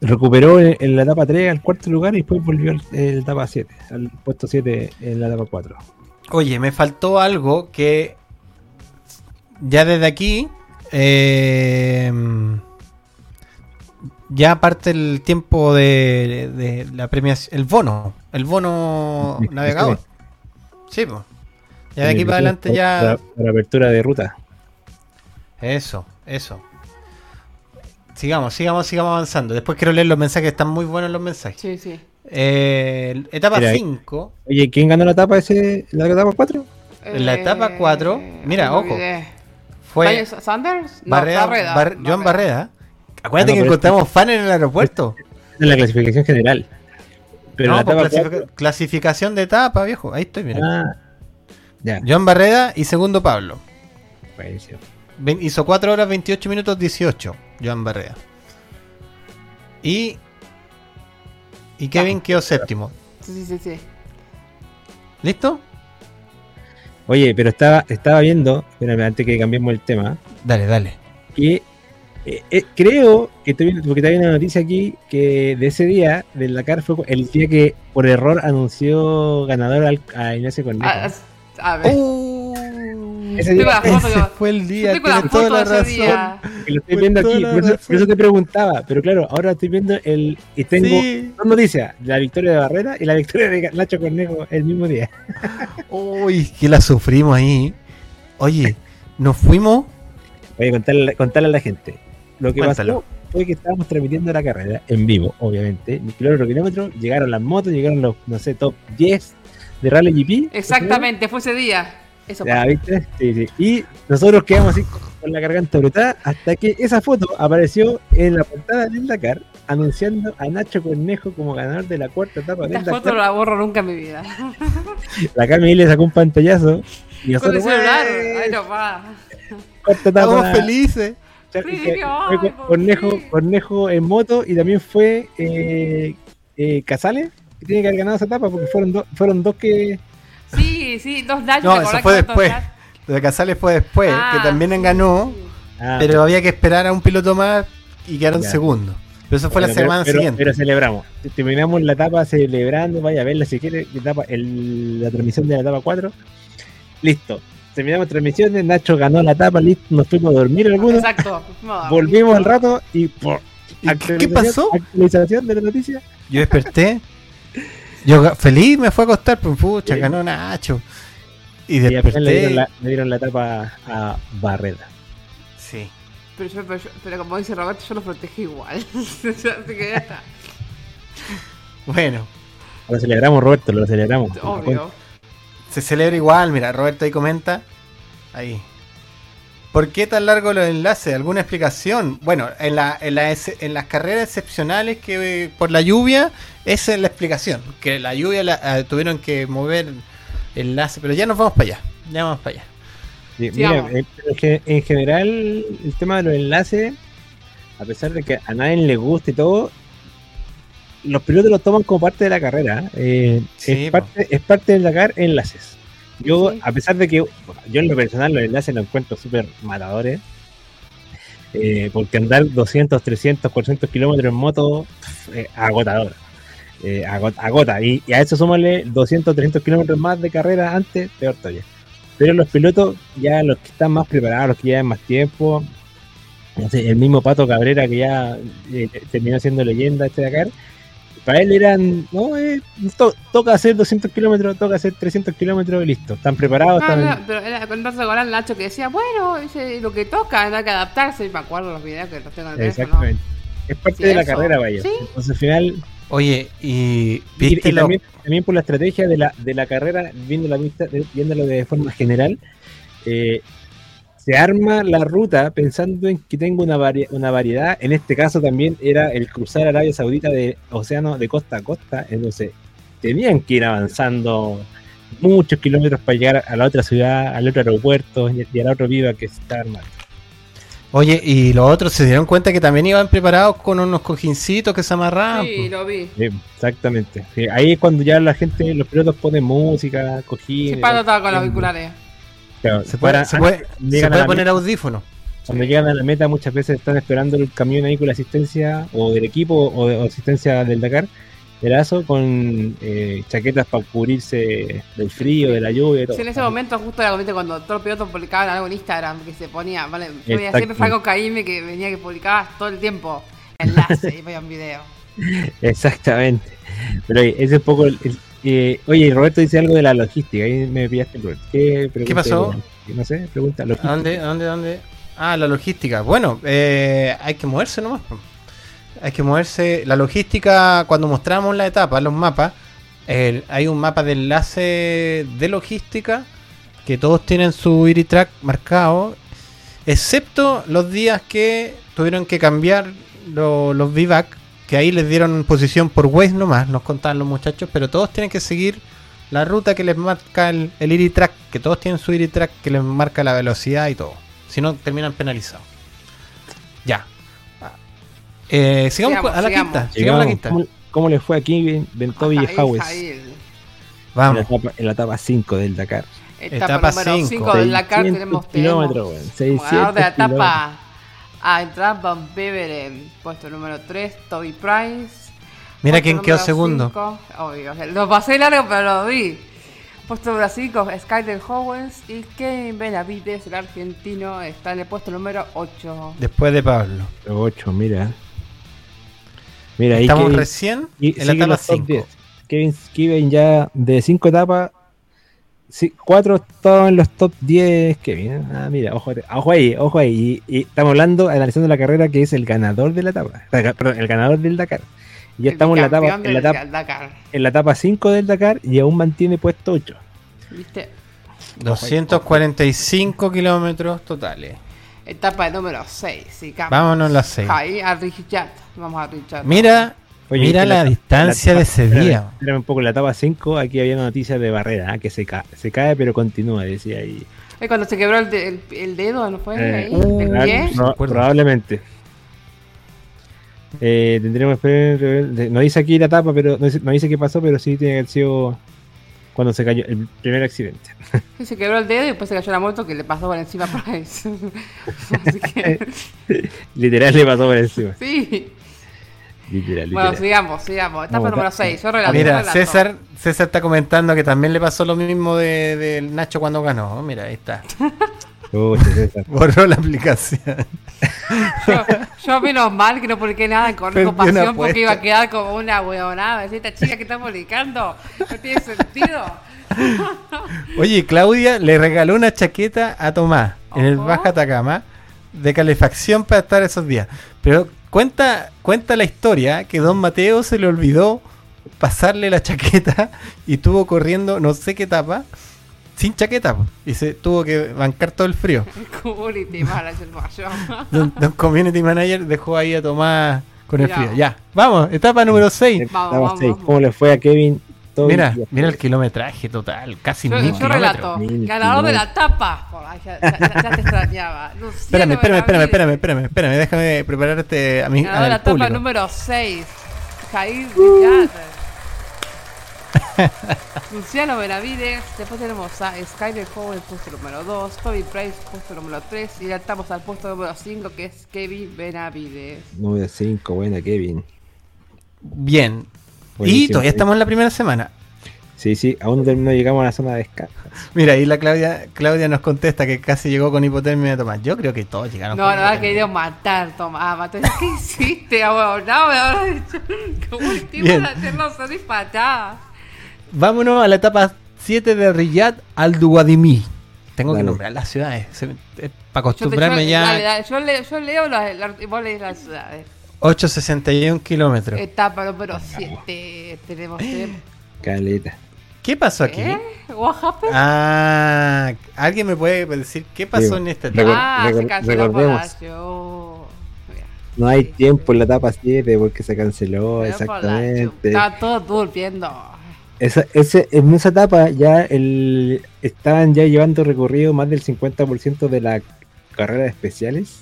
Recuperó en, en la etapa 3 al cuarto lugar y después volvió al en la etapa 7, al puesto 7 en la etapa 4. Oye, me faltó algo que ya desde aquí eh, ya parte el tiempo de, de la premiación, el bono, el bono Sí, navegador. Sí, pues. Ya de aquí para adelante ya... Para, para apertura de ruta. Eso, eso. Sigamos, sigamos, sigamos avanzando. Después quiero leer los mensajes, están muy buenos los mensajes. Sí, sí. Eh, etapa Mira, 5. Oye, ¿quién ganó la etapa ese, la etapa 4? En la etapa cuatro, mira, me ojo, olvidé. Fue ¿Daniel Sanders? No, Barreda, Barreda. Bar- Joan Barreda. Acuérdate Ah, no, que encontramos fan en el aeropuerto. En la clasificación general. Pero no, la pues, etapa clasifica- 4. clasificación de etapa, viejo. Ahí estoy, mira. Ah, ya. Joan Barreda y segundo Pablo. Buenísimo. Ven- hizo 4 horas 28 minutos 18, Joan Barreda. Y Y Kevin quedó séptimo. Sí, sí, sí, sí. ¿Listo? Oye, pero estaba, estaba viendo, espérame, antes que cambiemos el tema, Dale, dale. que eh, eh, creo que estoy viendo, porque está viendo una noticia aquí que de ese día del Dakar fue el día que por error anunció ganador al, a Ignacio Cornejo. Ah, a ver. Ese día- foto, Ese fue el día, toda la razón. que lo estoy Fue viendo aquí, por eso, por razón. eso te preguntaba, pero claro, ahora estoy viendo el y tengo Sí. dos noticias, la victoria de Barrera y la victoria de Nacho Cornejo el mismo día. Uy, que la sufrimos ahí. Oye, nos fuimos. Voy a contarle, contarle a la gente. Lo que Cuéntalo. pasó fue que estábamos transmitiendo la carrera en vivo, obviamente, kilómetro por kilómetro, llegaron las motos, llegaron los, no sé, top 10 de Rally GP. Exactamente, fue ese día. Eso Ya. ¿viste? Sí, sí. Y nosotros quedamos así con la garganta brutal hasta que esa foto apareció en la portada del Dakar anunciando a Nacho Cornejo como ganador de la cuarta etapa del Esta foto Dakar. no la borro nunca en mi vida. La Cami le sacó un pantallazo y Con nosotros el celular. "Wey, Ay, no va. cuarta Estamos etapa. felices. Fue Cornejo, en moto y también fue eh, eh, Casales que tiene que haber ganado esa etapa porque fueron, dos fueron dos que Sí, sí, dos daños. No, ¿te eso fue después. Lo de Casales fue después, Ah, que también sí, ganó, sí. Ah, pero había que esperar a un piloto más y quedaron Ya. segundos. Pero eso fue la semana pero, pero- siguiente. Pero celebramos. Terminamos la etapa celebrando. Vaya a verla si quiere. la etapa- el- la transmisión de la etapa 4. Listo. Terminamos transmisiones. Nacho ganó la etapa. Listo. Nos fuimos a dormir algunos. Exacto. No, Volvimos al rato y. por ¿Y qué- ¿Qué pasó? Actualización de la noticia. Yo desperté. Yo feliz me fue a acostar, pues pucha, Sí. ganó Nacho. Y Y después le desperté. dieron, la, le dieron la etapa a Barrera. Sí. Pero, yo, pero, yo- pero como dice Roberto, yo lo protegí igual. Así que ya está. Bueno, Lo celebramos, Roberto. Lo celebramos. Obvio. Se celebra igual. Mira, Roberto ahí comenta. Ahí. ¿Por qué tan largo los enlaces? ¿Alguna explicación? Bueno, en, la, en, la ex- en las carreras excepcionales que eh, por la lluvia, esa es la explicación. Que la lluvia la- eh, tuvieron que mover enlace, pero ya nos vamos para allá. Ya vamos para allá. Sí, Sí, mira, vamos. eh, en general el tema de los enlaces, a pesar de que a nadie le guste y todo, los pilotos lo toman como parte de la carrera. eh, Sí, es, po. parte, es parte del Dakar enlaces. Yo, Sí. a pesar de que bueno, yo en lo personal los enlaces los encuentro súper matadores, eh, porque andar 200, 300, 400 kilómetros en moto, eh, agotador. Eh, ago- agota. Y, y a eso súmale 200, 300 kilómetros más de carrera antes, peor todavía. Pero los pilotos, ya los que están más preparados, los que llevan más tiempo, no sé, el mismo Pato Cabrera que ya eh, terminó siendo leyenda este Dakar, para él eran, no, eh, to- toca hacer 200 kilómetros, toca hacer 300 kilómetros y listo. Están preparados, No, están... no, pero era con Roberto Golán Nacho que decía, bueno, dice, lo que toca, hay que adaptarse. Y me acuerdo los videos que los tengo en el teléfono. Exactamente. Es parte Sí, de la eso. carrera, vaya. Sí. Entonces, al final, Oye, y y, viste y lo- también, también por la estrategia de la, de la carrera, viendo la vista, de- viéndolo de forma general, eh, se arma la ruta pensando en que tenga una, vari- una variedad. En este caso también era el cruzar Arabia Saudita de océano de costa a costa. Entonces, tenían que ir avanzando muchos kilómetros para llegar a la otra ciudad, al otro aeropuerto y, y al otro viva que se está armando. Oye, y los otros se dieron cuenta que también iban preparados con unos cojincitos que se amarraban. Sí, lo vi. Sí, exactamente. Sí, ahí es cuando ya la gente, los pilotos ponen música, Sí, cojines. Pato estaba con los auriculares. Claro, Se puede, para- se puede, se puede poner audífonos. Cuando llegan a la meta muchas veces están esperando el camión ahí con la asistencia o del equipo o de o asistencia del Dakar, del ASO, con eh, chaquetas para cubrirse del frío, de la lluvia y todo. Sí, en ese momento justo era cuando todos los pilotos publicaban algo en Instagram que se ponía, vale, yo veía siempre Franco Caime que venía que publicaba todo el tiempo enlace y ponía un video. Exactamente. Pero ese es un poco el, el- eh, oye, Roberto dice algo de la logística, ahí me pillaste, Roberto. ¿Qué, pasó? No sé, pregunta. ¿A logística. dónde, dónde, dónde? Ah, la logística. Bueno, eh, hay que moverse nomás. Hay que moverse. La logística, cuando mostramos la etapa, los mapas, hay un mapa de enlace de logística que todos tienen su IRI track marcado, excepto los días que tuvieron que cambiar lo- los VBAC, que ahí les dieron posición por Waze nomás, nos contaban los muchachos, pero todos tienen que seguir la ruta que les marca el, el IRI track, que todos tienen su IRI track que les marca la velocidad y todo. Si no, terminan penalizados. Ya. Eh, sigamos, Sigamos, con- a la sigamos. quinta. Sigamos a la quinta. ¿Cómo, cómo le fue aquí Ben, ben Toby y Howes Vamos. en la etapa 5 del Dakar. Etapa, Etapa número cinco. 5 del Dakar 600 tenemos kilómetros, tenemos weón, como ganador de la 600 etapa a Entran Van Beveren, puesto número 3, Toby Price. Mira Puesto quién quedó segundo. cinco, obvio, lo pasé largo, pero lo vi. Puesto número 5, Skyler Howens y Kevin Benavides, el argentino, está en el puesto número 8. Después de Pablo. 8, mira. Mira, ahí Estamos Kevin, recién y en la etapa los top 5. 10. Kevin, Kevin ya de 5 etapas, 4 estaban en los top 10. Kevin, ¿eh? ah, mira, ojo, ojo ahí, ojo ahí. Y, y estamos hablando, analizando la carrera que es el ganador de la etapa. Perdón, el ganador del Dakar. Y ya estamos en la etapa, en la etapa, Dakar. en la etapa 5 del Dakar y aún mantiene puesto 8. ¿Viste? 245 kilómetros totales. Etapa número 6. Sí, Vámonos a las 6. Ahí a Richard. Vamos a Richard. Mira, Oye, mira la, distancia etapa- de ese espérame, día. espérame un poco, la etapa 5 aquí había una noticia de barrera, ¿ah? que se, ca- se cae pero continúa, decía ahí. Cuando se quebró el, de- el, el dedo, ¿no fue? Eh, ahí, uh, el Proba- pie. acuerdo. probablemente. Eh, tendremos que esperar- no dice aquí la etapa, pero no dice, no dice qué pasó, pero sí tiene que haber sido cuando se cayó el primer accidente. Sí, se quebró el dedo y después se cayó la moto que le pasó por encima a Price. Así que, literal le pasó por encima. sí. Literal, Bueno, sigamos, sigamos. Etapa Vamos, número da- 6. Yo relato, Mira, relato. César, César está comentando que también le pasó lo mismo de, de Nacho cuando ganó. Mira, ahí está. César. Borró la aplicación. Yo, yo menos mal que no publiqué nada en Correjo Perdí una Pasión porque iba a quedar como una huevonada. Esta chica que está publicando no tiene sentido. Oye, Claudia le regaló una chaqueta a Tomás en el. Baja Atacama de calefacción para estar esos días. Pero cuenta, cuenta la historia que don Mateo se le olvidó pasarle la chaqueta y estuvo corriendo no sé qué etapa sin chaqueta po, y se tuvo que bancar todo el frío. Community manager mayor. Don, don Community Manager dejó ahí a Tomás con el frío. Ya, vamos, etapa número 6. Vamos, Estaba vamos, seis. vamos. ¿Cómo le fue a Kevin? Toby Mira, mira el kilometraje total, casi Yo, mil yo relato, kilómetros. Mil ganador de la kilómetros. tapa. Por ya, ya- ya- te extrañaba. Luciano Espérame, espérame, espérame, espérame, espérame, espérame, déjame prepararte a mi Ganador de la etapa público. número 6. Jair Villar. Luciano Benavides. Después tenemos a Skyler Howell, puesto número 2. Toby Price, puesto número 3. Y ya estamos al puesto número 5, que es Kevin Benavides. Número 5, buena Kevin. Bien. Y todavía estamos en la primera semana. Sí, sí, aún no terminó, llegamos a la zona de descarga. Mira, ahí la Claudia, Claudia nos contesta que casi llegó con hipotermia de Tomás. Yo creo que todos llegaron No, con no, ha hipotermia. querido matar, Tomás. Mató. ¿Qué hiciste, abuelo? No, me. ¿Cómo el tipo de hacerlo salir patadas? Vámonos a la etapa 7 de Riyadh al Duwadimí. Tengo que nombrar las ciudades. se- eh, para Yo, te- acostumbrarme yo- ya. dale, dale, yo, leo, yo leo las, las- y vos lees las ciudades. 861 kilómetros. Etapa número 7. Tenemos. tenemos Caleta. ¿Qué pasó aquí? ¿Eh? What happened? Ah, ¿alguien me puede decir qué pasó Digo, en esta etapa? ah, se canceló recordemos. Palacio. Mira, No hay sí, tiempo en la etapa 7 porque se canceló, exactamente. Estaba todo durmiendo. Esa, ese, en esa etapa ya el, estaban ya llevando recorrido más del 50% de la carrera de especiales,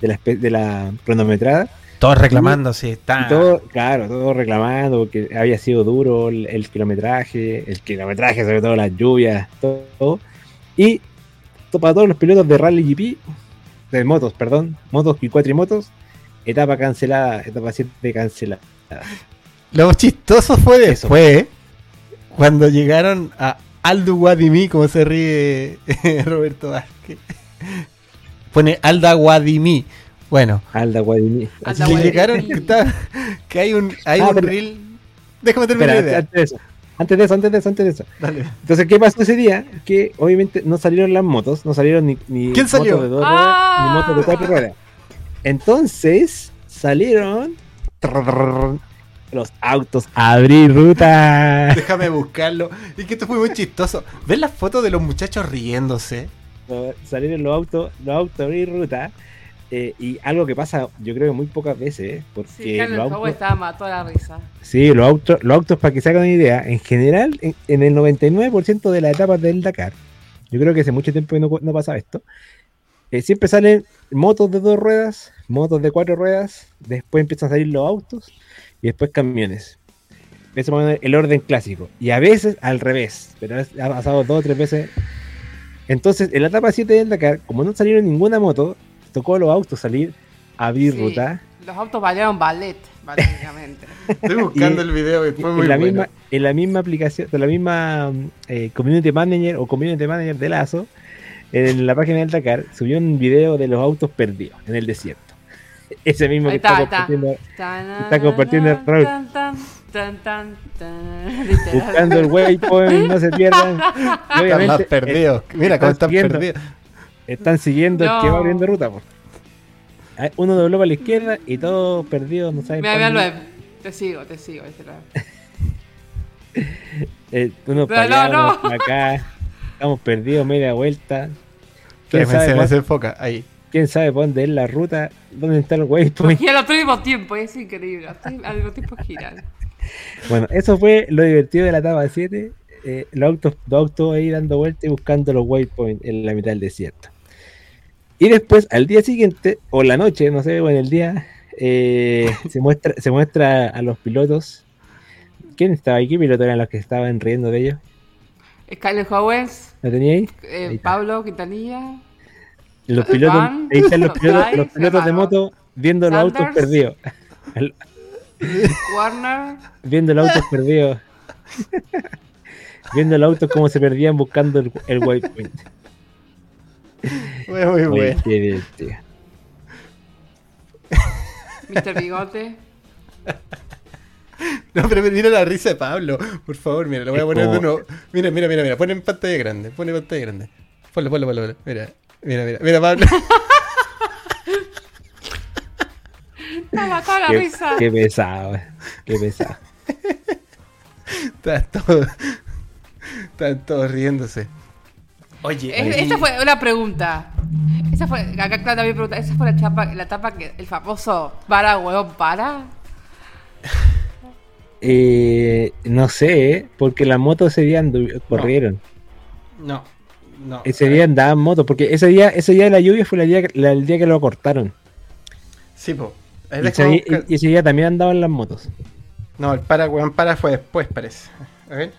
de la, espe- de la cronometrada. Todos reclamando, sí, está. Todo, claro, todo reclamando porque había sido duro el, el kilometraje, el kilometraje, sobre todo las lluvias, todo. todo. Y para todos los pilotos de Rally GP, de motos, perdón, motos y cuatrimotos, etapa cancelada, etapa 7 cancelada. Lo chistoso fue Eso. después, cuando llegaron a Aldo Guadimí, como se ríe Roberto Vázquez. Pone Alda Guadimí. Bueno, Alda Guadini. Alda que llegaron, que, está- que hay un, hay Ah, un pero- reel. Déjame terminar Espera, la antes, idea. antes de eso. Antes de eso, antes de eso, antes de eso. Dale. Entonces, ¿qué pasó ese día? Que obviamente no salieron las motos, no salieron ni, ni ¿Quién salió? motos de dos Ah. ruedas, ni motos de cuatro ruedas. Entonces, salieron trrr, los autos a abrir ruta. Déjame buscarlo. Es que esto fue muy chistoso. ¿Ves las fotos de los muchachos riéndose? salieron los autos, los autos a abrir ruta. Eh, y algo que pasa, yo creo que muy pocas veces, ¿eh? porque Sí, los autos, estaba mató a la risa. sí, los autos, los autos, para que se hagan una idea, en general, en, en el 99% de las etapas del Dakar, yo creo que hace mucho tiempo que no, no pasa esto, eh, siempre salen motos de dos ruedas, motos de cuatro ruedas, después empiezan a salir los autos y después camiones. ese menos el orden clásico. Y a veces al revés, pero es- ha pasado dos o tres veces. Entonces, en la etapa 7 del Dakar, como no salieron ninguna moto, tocó a los autos salir a abrir Sí. ruta. Los autos bailaron ballet, básicamente. Estoy buscando Y- el video y fue muy en, la bueno. misma, en la misma aplicación, de la misma eh, community manager o community manager de Lazo, en la página del Dakar, subió un video de los autos perdidos en el desierto. Ese mismo que está, está, está. compartiendo, Está compartiendo Raúl. Tan, tan, tan, tan, tan, literal. buscando el waypoint, no se pierdan. Están más perdidos. Mira cómo están perdidos. Están siguiendo el que No. va abriendo ruta. po. Uno dobló para la izquierda y todos perdidos, no saben Mira, mira. Lueb. Te sigo, te sigo. Eh, uno para no, allá, no. uno acá. Estamos perdidos media vuelta. ¿Quién sabe, se. Ahí. ¿Quién sabe por dónde es la ruta? ¿Dónde está el waypoint? Y al mismo tiempo, es increíble. Al mismo tiempo giran. Bueno, eso fue lo divertido de la etapa 7. eh, los, autos, los autos ahí dando vueltas y buscando los waypoints en la mitad del desierto. Y después, al día siguiente, o la noche, no sé, o en el día, eh, se, muestra, se muestra a los pilotos. ¿Quién estaba ahí? ¿Qué pilotos eran los que estaban riendo de ellos? Skyler Howes, ¿Lo tenía ahí? eh, Ahí. Pablo Quintanilla. Los pilotos, Van, ahí están los pilotos, Fly, los pilotos de moto viendo los autos Sanders. perdidos. Warner. viendo los autos perdidos. viendo los autos como se perdían buscando el, el waypoint. Fue muy bueno. Mr. Bigote. No, pero mira la risa de Pablo. Por favor, mira, lo voy a poner de nuevo. Mira, mira, mira, mira. Pon en pantalla grande. Pon en pantalla grande. Ponlo, ponlo, ponlo. ponlo. Mira, mira, mira. Mira, Pablo. Me mató la Qué, risa. qué pesado, eh. qué pesado. Están todos. Están todos riéndose. Oye, Es- Esa fue una pregunta. Esa fue, acá también pregunta, esa fue la chapa, la etapa que el famoso para huevón para. Eh, no sé, eh, porque las motos ese día corrieron. No, no. Ese día andaban motos, porque ese día, ese día de la lluvia fue el día, que- la- el día que lo cortaron. Sí, po. Y ese, día, buscar- y ese día también andaban las motos. No, el para, weón, para fue después, parece. A ver.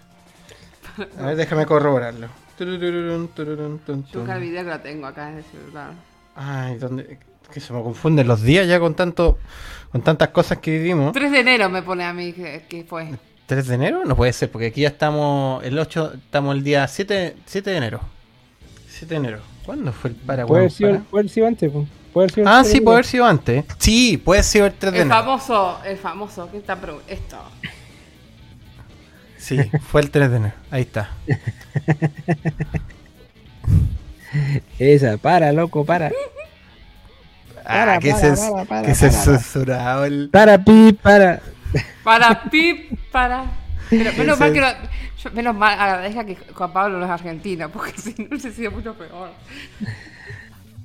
A ver, déjame corroborarlo. Busca el video que lo tengo acá en el celular. Ay, ¿dónde? Que se me confunden los días ya con tanto, con tantas cosas que vivimos. 3 de enero me pone a mí que, que fue. ¿3 de enero? No puede ser, porque aquí ya estamos, el 8, estamos el día 7, 7 de enero. 7 de enero. ¿Cuándo fue el para, Puede haber sido, para? puede sido antes, po. Puede haber sido Ah, sí, puede haber sido antes. Sí, puede haber sido el 3 de El enero. famoso, el famoso, ¿qué está Esto. Sí, fue el 3 de enero. Ahí está. Esa, para, loco, para. Ah, Para, que para, se, para, para, que se para. censurado el... Para, pi, para. Para pip, para. Pero menos mal es- que lo- yo- menos mal agradezca que Juan Pablo no es argentino, porque si no hubiese sido mucho peor.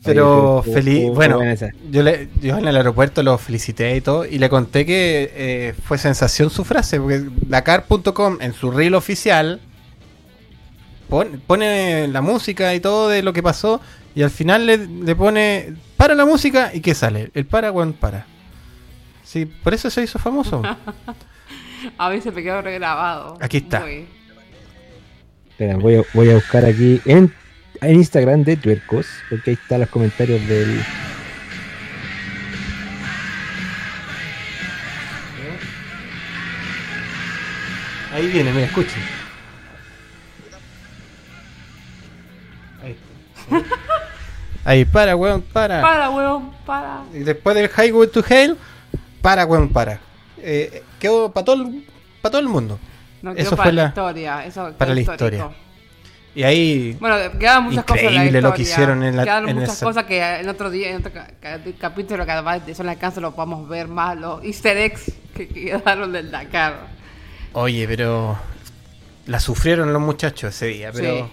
Pero Oye, feliz, bueno, estuvo buena esa. yo, le, yo en el aeropuerto lo felicité y todo, y le conté que eh, fue sensación su frase, porque Dakar.com en su reel oficial pon- pone la música y todo de lo que pasó, y al final le, le pone para la música y ¿qué sale? El para, weón, para. Sí, por eso se hizo famoso. A mí se me quedó regrabado. Aquí está. Espera, voy a, voy a buscar aquí en, en Instagram de Tuercos, porque ahí están los comentarios del. Ahí viene, mira, escuchen. Ahí. Ahí, para, weón, para. Para, huevón, para. Y después del Highway to Hell, para, weón, para. Eh, quedó para todo, el- pa' todo el mundo. No Eso quedó para fue la historia. Eso para la histórico. historia. Y ahí, Bueno, quedaban muchas cosas en la Increíble historia. lo que hicieron en la- Quedaron en muchas esa- cosas que en otro día, en otro ca- ca- capítulo que además de eso en alcance lo podemos ver más, los easter eggs que quedaron del Dakar. oye, pero la sufrieron los muchachos ese día, pero Sí.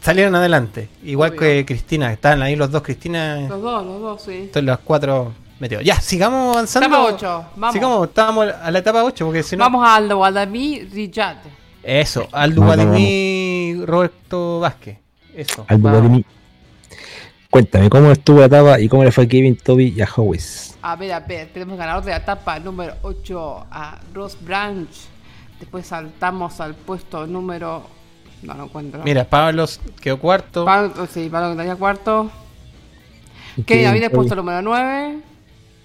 salieron adelante. Igual Obvio. que Cristina, estaban ahí los dos Cristina, Los dos, los dos, sí. entonces los cuatro metidos. Ya, sigamos avanzando. Etapa ocho, vamos. Sigamos, estábamos a la etapa 8, porque si no... Vamos a Aldo Guadalmí Riyad. Eso, Aldo Guadimí, Roberto Vázquez. Eso. Cuéntame, ¿cómo estuvo la etapa y cómo le fue a Kevin, Toby y a Howes? A ver, a ver, tenemos ganador de la etapa número 8 a Ross Branch. Después saltamos al puesto número. No lo encuentro. Mira, Pablo quedó cuarto. Pablo, sí, Pablo quedaría cuarto. Kevin Navides, Toby, puesto número 9.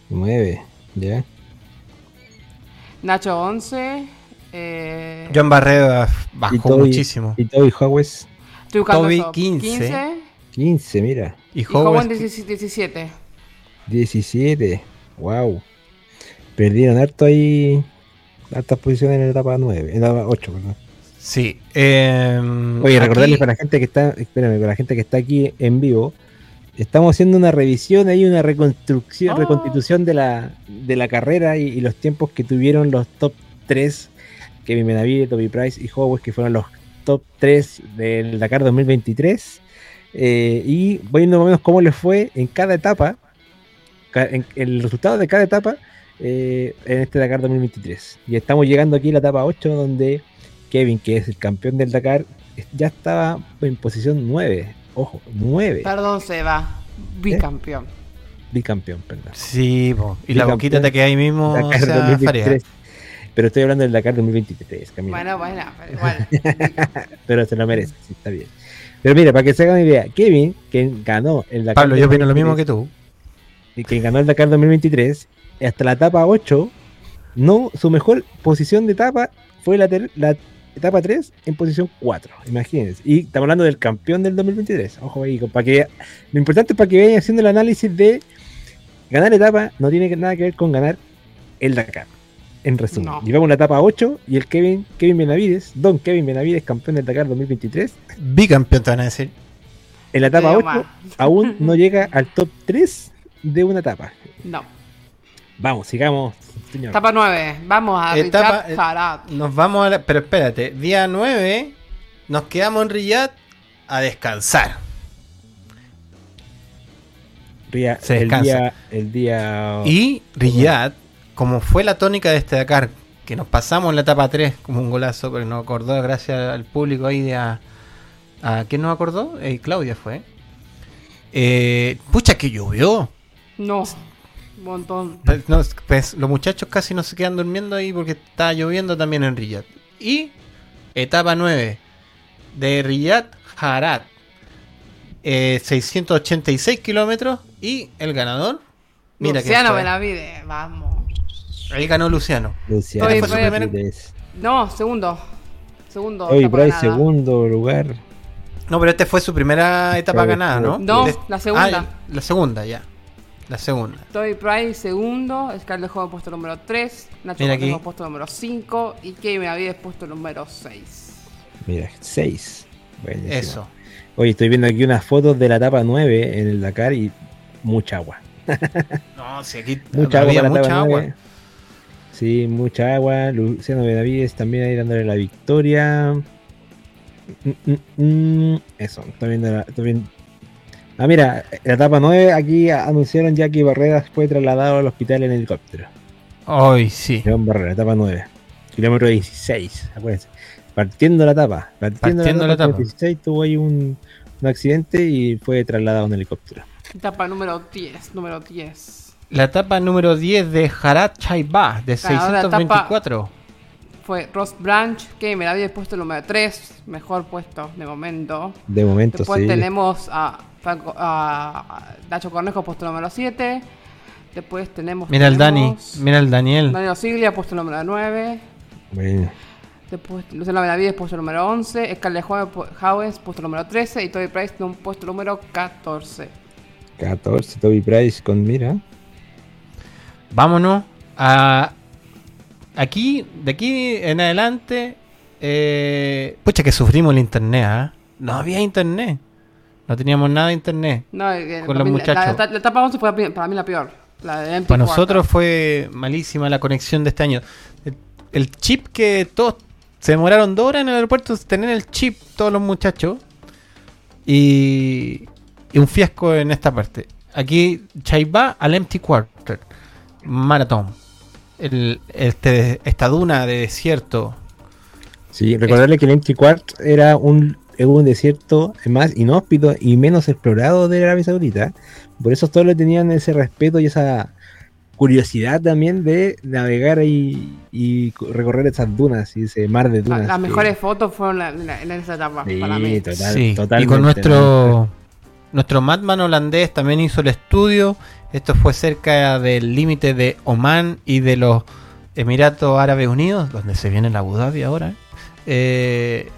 nueve, ya. Nacho 11. Eh, John Barreda Y bajó Toby- muchísimo. Y Toby Howes, Toby, eso. 15. 15, mira. Y Y Howard 17. 17. Wow. Perdieron harto ahí. Hartas posiciones en la etapa 9. En la etapa 8, perdón. Sí. eh, Oye, aquí- recordarles para la gente que está. Espérame, para la gente que está aquí en vivo. Estamos haciendo una revisión ahí, una reconstrucción, Oh. reconstitución de la, de la carrera y, y los tiempos que tuvieron los top 3, Kevin Benavides, Toby Price y Howes, que fueron los top 3 del Dakar 2023. Eh, y voy viendo más o menos cómo les fue en cada etapa, en, el resultado de cada etapa eh, en este Dakar 2023. Y estamos llegando aquí a la etapa 8, donde Kevin, que es el campeón del Dakar, ya estaba en posición 9. Ojo, 9. Perdón, Seba. Bicampeón. Bicampeón, perdón. Sí, po. y la boquita te queda ahí mismo. Dakar o sea, 2023. Pero estoy hablando del Dakar 2023, Camila. Bueno, bueno, pero igual. Pero se lo merece, sí, está bien. Pero mira, para que se hagan una idea, Kevin, quien ganó el Dakar Pablo, yo opino lo 2023, mismo que tú. y quien ganó el Dakar 2023, hasta la etapa 8, no, su mejor posición de etapa fue la, ter- la etapa 3 en posición 4, imagínense. Y estamos hablando del campeón del 2023, ojo ahí, para que, lo importante es para que vayan haciendo el análisis de ganar etapa, no tiene nada que ver con ganar el Dakar. En resumen, No. llevamos la etapa 8 y el Kevin, Kevin Benavides, Don Kevin Benavides, campeón del Dakar 2023, Bicampeón te van a decir. en la etapa Te 8 digo más. aún no llega al top 3 de una etapa. No. Vamos, sigamos, señor. Etapa 9. Vamos a Etapa- Richard Harat. Nos vamos a la... Pero espérate, día 9 nos quedamos en Riyadh a descansar. Ría- Se el descansa. día, el día Y Riyadh, como fue la tónica de este Dakar, que nos pasamos en la etapa 3 como un golazo, pero nos acordó gracias al público ahí de a... ¿A quién nos acordó? Eh, Claudia fue. Eh, pucha que llovió. No. Un montón. Pues, no, pues, los muchachos casi no se quedan durmiendo ahí porque está lloviendo también en Riyadh. Y etapa 9 de Riyadh Harat. Eh, 686 kilómetros. Y el ganador. Mira Luciano. Benavides. Vamos. Ahí ganó Luciano. Luciano Toby Benavides. No, segundo. Segundo. Price, ganada. segundo lugar. No, pero este fue su primera etapa Claro, ganada, ¿no? No, De- la segunda. Ah, la segunda, ya. La segunda. Toby Price segundo, Scarlett Joven puesto número 3, Nacho aquí. puesto número 5 y Kevin Benavides puesto número 6. Mira, 6. Eso. Oye, estoy viendo aquí unas fotos de la etapa 9 en el Dakar y mucha agua. No, si aquí Mucha agua había la mucha agua. 9. Sí, mucha agua. Luciano Benavides también ahí dándole la victoria. Mm, mm, mm. Eso, estoy viendo, la- estoy viendo- Ah, mira, en la etapa 9 aquí anunciaron ya que Barreras fue trasladado al hospital en helicóptero. Hoy sí. León Barrera, etapa 9. Kilómetro 16, acuérdense. Partiendo la etapa. Partiendo, Partiendo la la etapa, etapa. 16 tuvo ahí un, un accidente y fue trasladado en helicóptero. Etapa número 10, número 10. La etapa número 10 de Harat Chaiba, de Ganador de la etapa- 624. Fue Ross Branch, Kevin Benavides puesto número 3, mejor puesto de momento. De momento Después sí. tenemos a, Franco- a Nacho Cornejo puesto número 7. Después tenemos. Mira el Dani, mira el Daniel. Danilo Siglia puesto número 9. Bueno, Después Luciano Benavides puesto número 11. Scarlett Howes puesto número 13. Y Toby Price en un puesto número 14. 14, Toby Price con mira. Vámonos a. Aquí, de aquí en adelante. Eh, pucha, que sufrimos el internet, ¿ah? No había internet. No teníamos nada de internet. No, eh, Con los mí, muchachos. La, la etapa 11 fue para mí la peor. La de Para nosotros fue malísima la conexión de este año. El, el chip que todos se demoraron dos horas en el aeropuerto en tener el chip, todos los muchachos. Y, y un fiasco en esta parte. Aquí Chaiba al Empty Quarter. Maratón. El, este, esta duna de desierto. Sí, recordarle que el Empty Quart era un, era un desierto más inhóspito y menos explorado de Arabia Saudita. Por eso todos le tenían ese respeto y esa curiosidad también de navegar y, y co- recorrer esas dunas y ese mar de La- dunas. las mejores fotos fueron la- la- en esa etapa Sí, para mí. total- Sí, y con ¿no? nuestro nuestro Madman holandés también hizo el estudio. Esto fue cerca del límite de Oman y de los Emiratos Árabes Unidos, donde se viene la Abu Dhabi ahora. Eh,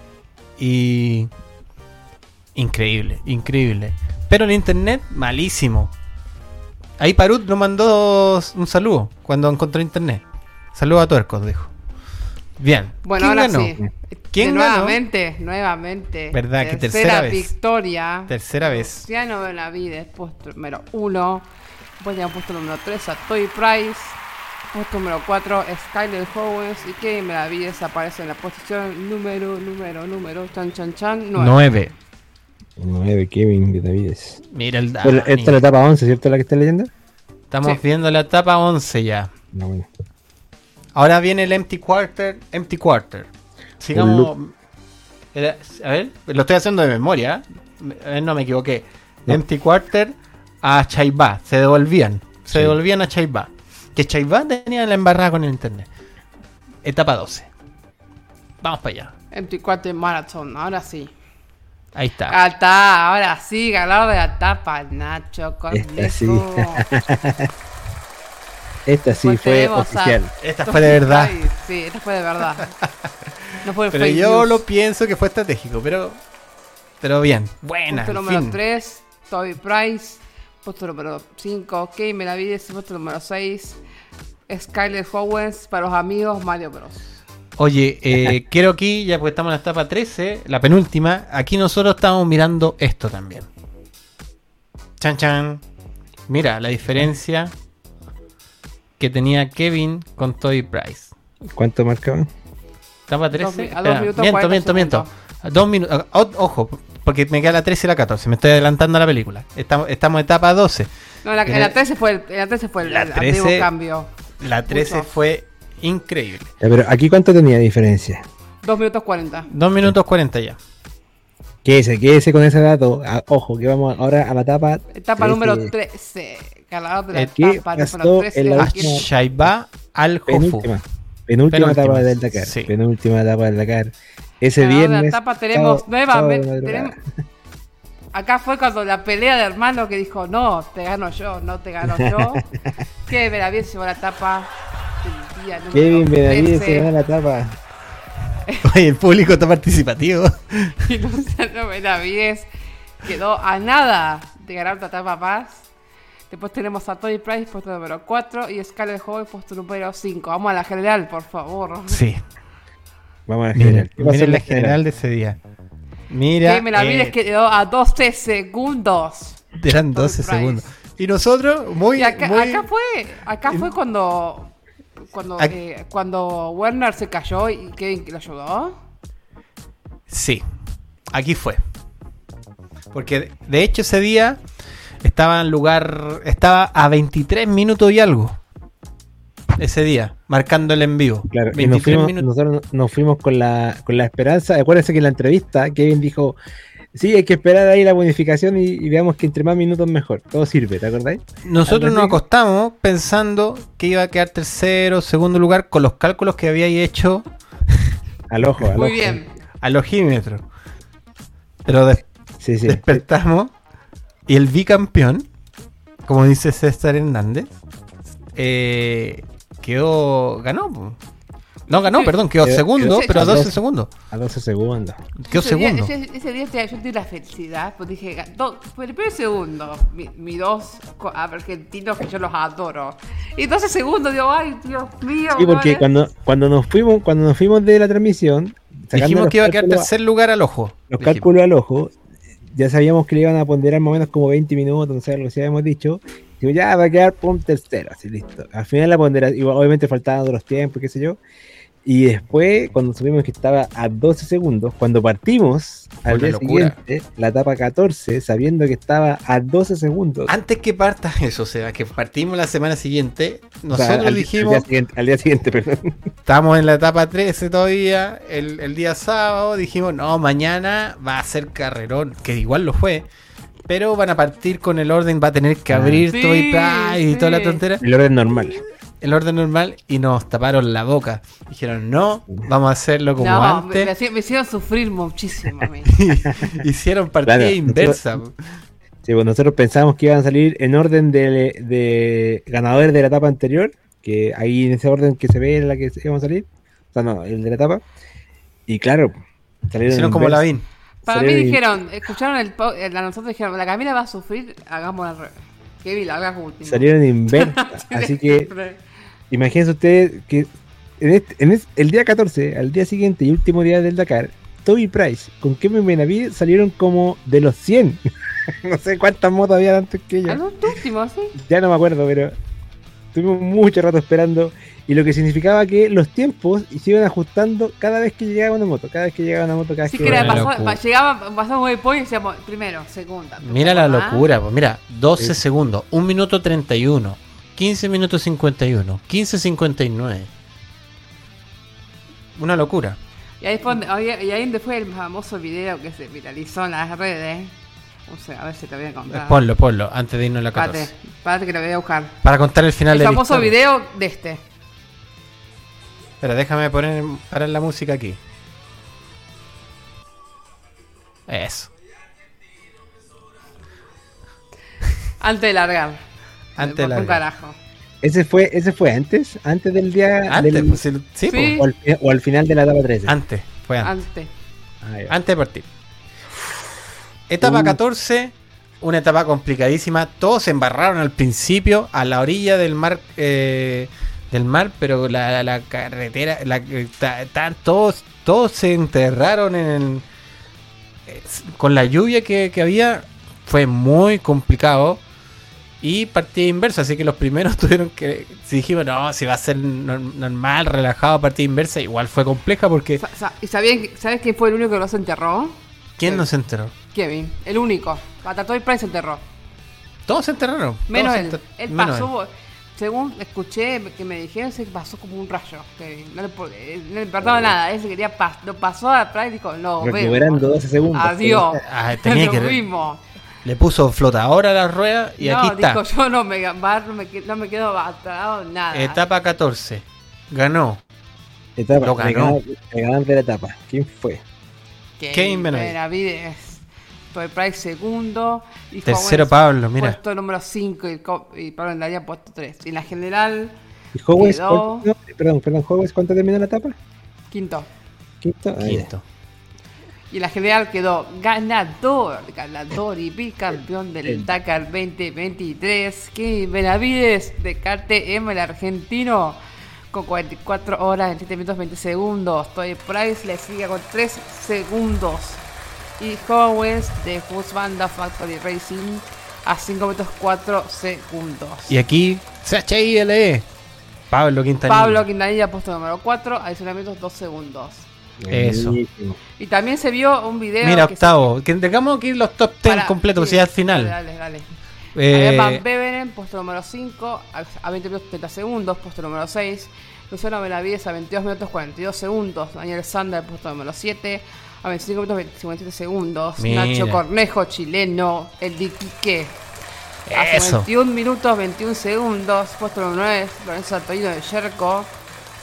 y increíble, increíble. Pero el internet malísimo. Ahí Parut nos mandó un saludo cuando encontró internet. Saludo a Tuercos, dijo. Bien. Bueno, ¿Quién ahora ganó? sí. ¿Quién ganó? Nuevamente, nuevamente. ¿Verdad? Que tercera vez. victoria. Tercera vez. Luciano Benavides, número 1. Después tenemos puesto número 3 a Toy Price. Puesto número 4, Skyler Howes. Y Kevin Benavides aparece en la posición número, número, número, chan, chan, chan, 9. 9. Nueve, Kevin Benavides. Mira el Dani. Esta es la etapa 11, ¿cierto? La que estás leyendo. Estamos Sí. viendo la etapa 11 ya. No, bueno. Ahora viene el empty quarter. Empty quarter. Sigamos. Era- A ver, lo estoy haciendo de memoria. ¿eh? A ver, no me equivoqué. No. Empty quarter a Chaibá. Se devolvían. Se Sí. devolvían a Chaibá. Que Chaibá tenía la embarrada con el internet. Etapa 12. Vamos para allá. Empty Quarter Marathon, ahora sí. Ahí está. Ah, está, ahora sí, ganador de la etapa, Nacho Esta sí. Cornejo. Esta sí Pues fue a- oficial. Esta fue de verdad. Ay, sí, esta fue de verdad. No fue Pero yo news. lo pienso que fue estratégico. Pero. Pero bien. Buena. Puesto al número fin. 3, Toby Price. Puesto número 5, Kane Benavides. Puesto número 6, Skyler Howens. Para los amigos, Mario Bros. Oye, eh, quiero aquí, ya porque estamos en la etapa 13, la penúltima, aquí nosotros estamos mirando esto también. Chan chan. Mira la diferencia que tenía Kevin con Toy Price. ¿Cuánto marcaban? Etapa mi- 13. a dos espera, minutos, miento, 40 miento, miento. A Dos minutos. o- Ojo, porque me queda la 13 y la 14. Me estoy adelantando a la película. Estamos, estamos en etapa 12. No, la, la 13 fue el, la 13 fue el, La el antiguo 13 cambio. La 13 Mucho. fue increíble. Ya, pero aquí cuánto tenía de diferencia. 2 minutos 40. 2 minutos 40 ya. Quédese, quédese con ese dato. Ah, ojo, que vamos ahora a la etapa. Etapa 13. número 13. Ganador de la Eh, ¿qué etapa pasó número 13. en la última- al Hofu. Penúltima. Penúltima Penúltima, etapa del Dakar. sí. Penúltima etapa del Dakar. Ese de viernes. la etapa tenemos nuevamente. tenemos-. Acá fue cuando la pelea de hermanos que dijo, no, te gano yo, no te gano yo. que Benavides llevó la etapa del día Kevin Benavides 13. se gana la etapa. Oye, el público está participativo. Y Luciano Benavides quedó a nada de ganar otra etapa más. Después tenemos a Tony Price, puesto número 4, y Scarlett Hoy, puesto número 5. Vamos a la general, por favor. Sí. Vamos a la Miren, general. ¿Qué pasó miren en la general de ese día. Mira, Kevin Benavides eh, quedó a 12 segundos. eran Tony 12 Price. segundos. Y nosotros, muy, Y acá, muy- acá fue, acá fue cuando, cuando, Ac- eh, cuando Werner se cayó y Kevin lo ayudó. Sí, aquí fue. Porque de hecho ese día estaba en lugar, estaba a 23 minutos y algo. Ese día, marcando el en vivo. Claro, y 23 nos fuimos, minutos. nosotros nos fuimos con la, con la esperanza. Acuérdense que en la entrevista Kevin dijo: Sí, hay que esperar ahí la bonificación y, y veamos que entre más minutos mejor. Todo sirve, ¿te acordáis? Nosotros nos acostamos pensando que iba a quedar tercero, segundo lugar con los cálculos que había hecho Al ojo, al Muy ojo. bien. al ojímetro. Pero des- Sí, sí. despertamos y el bicampeón, como dice César Hernández, eh, quedó. ganó. No ganó, Sí. perdón, quedó Quedó- segundo, quedó- pero a 12 12. segundos. A 12 segundos. Quedó ese día, segundo. ese, ese día te- yo tuve la felicidad, pues dije, do- fue el primer segundo, mi, mi dos argentinos que yo los adoro. Y 12 segundos, digo, ay, Dios mío. Sí, porque cuando, cuando nos fuimos, cuando nos fuimos de la transmisión, Dijimos que iba a quedar tercer lugar al ojo. los dijimos. cálculos al ojo, ya sabíamos que le iban a ponderar más o menos como 20 minutos, no sé, algo así habíamos dicho. Digo, ya va a quedar pum tercero, así listo. Al final la ponderación, igual, obviamente faltaban otros tiempos, qué sé yo. Y después, cuando supimos que estaba a 12 segundos, cuando partimos al día locura. siguiente, la etapa 14, sabiendo que estaba a 12 segundos. Antes que parta eso, o sea, que partimos la semana siguiente, O sea, nosotros al, dijimos, Al día siguiente, al día siguiente, perdón. estamos en la etapa 13 todavía, el, el día sábado, dijimos, no, mañana va a ser carrerón, que igual lo fue, Pero van a partir con el orden, va a tener que Ah. abrir Sí, todo y, pa, y toda la tontera. El orden normal. El orden normal y nos taparon la boca. Dijeron, no, vamos a hacerlo como no, antes. me hicieron sufrir muchísimo a mí. Hicieron partida Claro, inversa. Sí, pues nosotros pensábamos que iban a salir en orden de, de ganadores de la etapa anterior, que ahí en ese orden que se ve en la que íbamos a salir, o sea, no, el de la etapa. Y claro, salieron Hicieron como inversa. Para mí dijeron, escucharon el el- a nosotros dijeron, la Camila va a sufrir, hagamos al revés. Kevin, la hagas último. Salieron inversa. así que imagínense ustedes que en, este- en el día 14, al día siguiente y último día del Dakar, Toby Price con Kevin Benavides salieron como de los 100. no sé cuántas motos había antes que ellos. Al último, sí. ya no me acuerdo, pero estuvimos mucho rato esperando y lo que significaba que los tiempos se iban ajustando cada vez que llegaba una moto, cada vez que llegaba una moto, cada vez Sí que que era, Una pasó, pa- llegaba, pasaba un waypoint y decíamos, primero, segunda. Mira la ¿Ah? locura, pues mira, 12 Sí. segundos, 1 minuto 31, 15 minutos 51, 15 59. Una locura. Y ahí, fue y ahí donde fue el famoso video que se viralizó en las redes. O sea, a ver si te voy a contar. Ponlo, ponlo, antes de irnos a la 14. Espérate, espérate que lo voy a buscar. Para contar el final El de la famoso historia. video de este. Espera, déjame poner parar la música aquí. Eso. Antes de largar. Antes de importa un largar. carajo. ese fue ese fue antes, antes del día Antes, del- pues, sí, sí, pues, o, al, o al final de la etapa 13. antes, fue antes. Antes. Ah. Antes de partir. Etapa Uh. 14, una etapa complicadísima. Todos se embarraron al principio a la orilla del mar, eh, del mar, pero la, la carretera, la, ta- ta- todos, todos se enterraron en el- eh, con la lluvia que, que había. Fue muy complicado. Y partida inversa, así que los primeros tuvieron que. Si dijimos, no, si va a ser nor- normal, relajado, partida inversa, igual fue compleja porque. Sa- sa- ¿Y sabían, sabes quién fue el único que no se enterró? ¿Quién Sí. no se enteró? Kevin, el único. Hasta Toy Price se enterró. Todos se enterraron. Menos él. se enter- Él menos pasó, según escuché que me dijeron, se pasó como un rayo. Kevin. No le, eh, no le nada. Él se quería pas lo pasó a Price y dijo, no, Recuperando vemos. 12 segundos. Adiós. Ah, tenía que- fuimos. Le puso flotador a la rueda y no, aquí está. dijo, yo no me, no me, no me quedo atrado en nada. Etapa 14. Ganó. Etapa, Lo ganó. El ganador de la etapa. ¿Quién fue? Kevin Benavides. Benavides. Toy Price segundo. Y Tercero Pablo, mira. Puesto número 5 y, y Pablo Andaría puesto 3. Y en la general, ¿Y Howes, Quedó- no, perdón, perdón, Howes, ¿cuánto terminó la etapa? quinto. Quinto. Ah. Quinto. Y en la general quedó ganador, ganador y bicampeón del El- Dakar 2023. Kevin Benavides de KTM, el argentino, con 44 horas, 27 minutos 20 segundos. Toy Price le sigue con 3 segundos. Y Howes de Husqvarna Factory Racing a 5 minutos 4 segundos. Y aquí, CHILE. Pablo Quintanilla. Pablo Quintanilla puesto número 4, adicionamientos 2 segundos. Eso. Y también se vio un video. Mira, que se- octavo. Que tengamos aquí los top 10 Para- completos, sí, si al final. Dale, dale. Eh, Van Beveren, puesto número 5, a a 20 minutos 30 segundos, puesto número 6. Luciano Benavides a 22 minutos 42 segundos. Daniel Sander, puesto número 7, a 25 minutos 20 57 segundos. Mira. Nacho Cornejo, chileno, el de Quique. A Eso. 21 minutos 21 segundos, puesto número 9, Lorenzo Antonino de Yerko.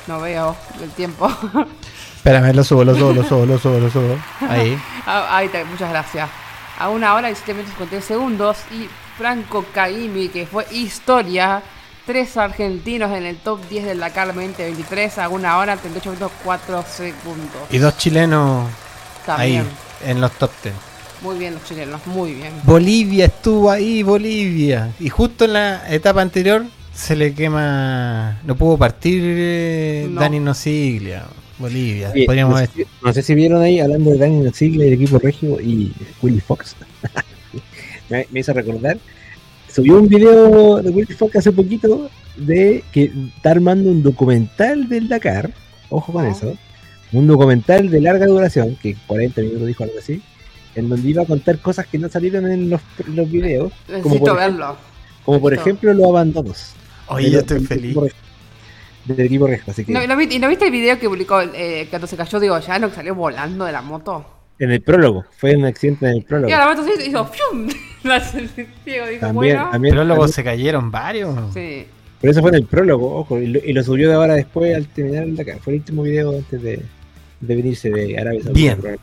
No veo el tiempo. Espérame, lo subo, lo subo, lo subo, lo subo, lo subo. Ahí. Ah, Ahí está, muchas gracias. A una hora y 7 minutos 53 segundos. Y Franco Caimi, que fue historia. Tres argentinos en el top 10 del Dakar 2023 a una hora 38 minutos 4 segundos. Y dos chilenos También. ahí, en los top 10. Muy bien los chilenos, muy bien. Bolivia estuvo ahí, Bolivia. Y justo en la etapa anterior se le quema. No pudo partir eh, No. Dani Nosiglia. Bolivia. Podríamos no, sé, si- no sé si vieron ahí hablando de Daniel Sigla y el equipo regio y Willy Fox. Me, me hizo recordar. Subió un video de Willy Fox hace poquito de que está armando un documental del Dakar. Ojo con Ah. eso. Un documental de larga duración, que 40 minutos dijo algo así, en donde iba a contar cosas que no salieron en los, los videos, como Necesito por, verlo. como por ejemplo los abandonos. Oye, del- yo estoy feliz. Del equipo regio, así que No, ¿y no vi- ¿Y no viste el video que publicó eh, cuando se cayó Diego Llano, que salió volando de la moto? en el prólogo, fue un accidente en el prólogo. Y la moto se hizo ¡fium! Diego dijo, También, bueno. también, también- se cayeron varios. Sí. Pero eso fue en el prólogo, ojo, y lo, y lo subió de ahora después al terminar el Dakar. Fue el último video antes de, de venirse de Arabia Saudita. Bien.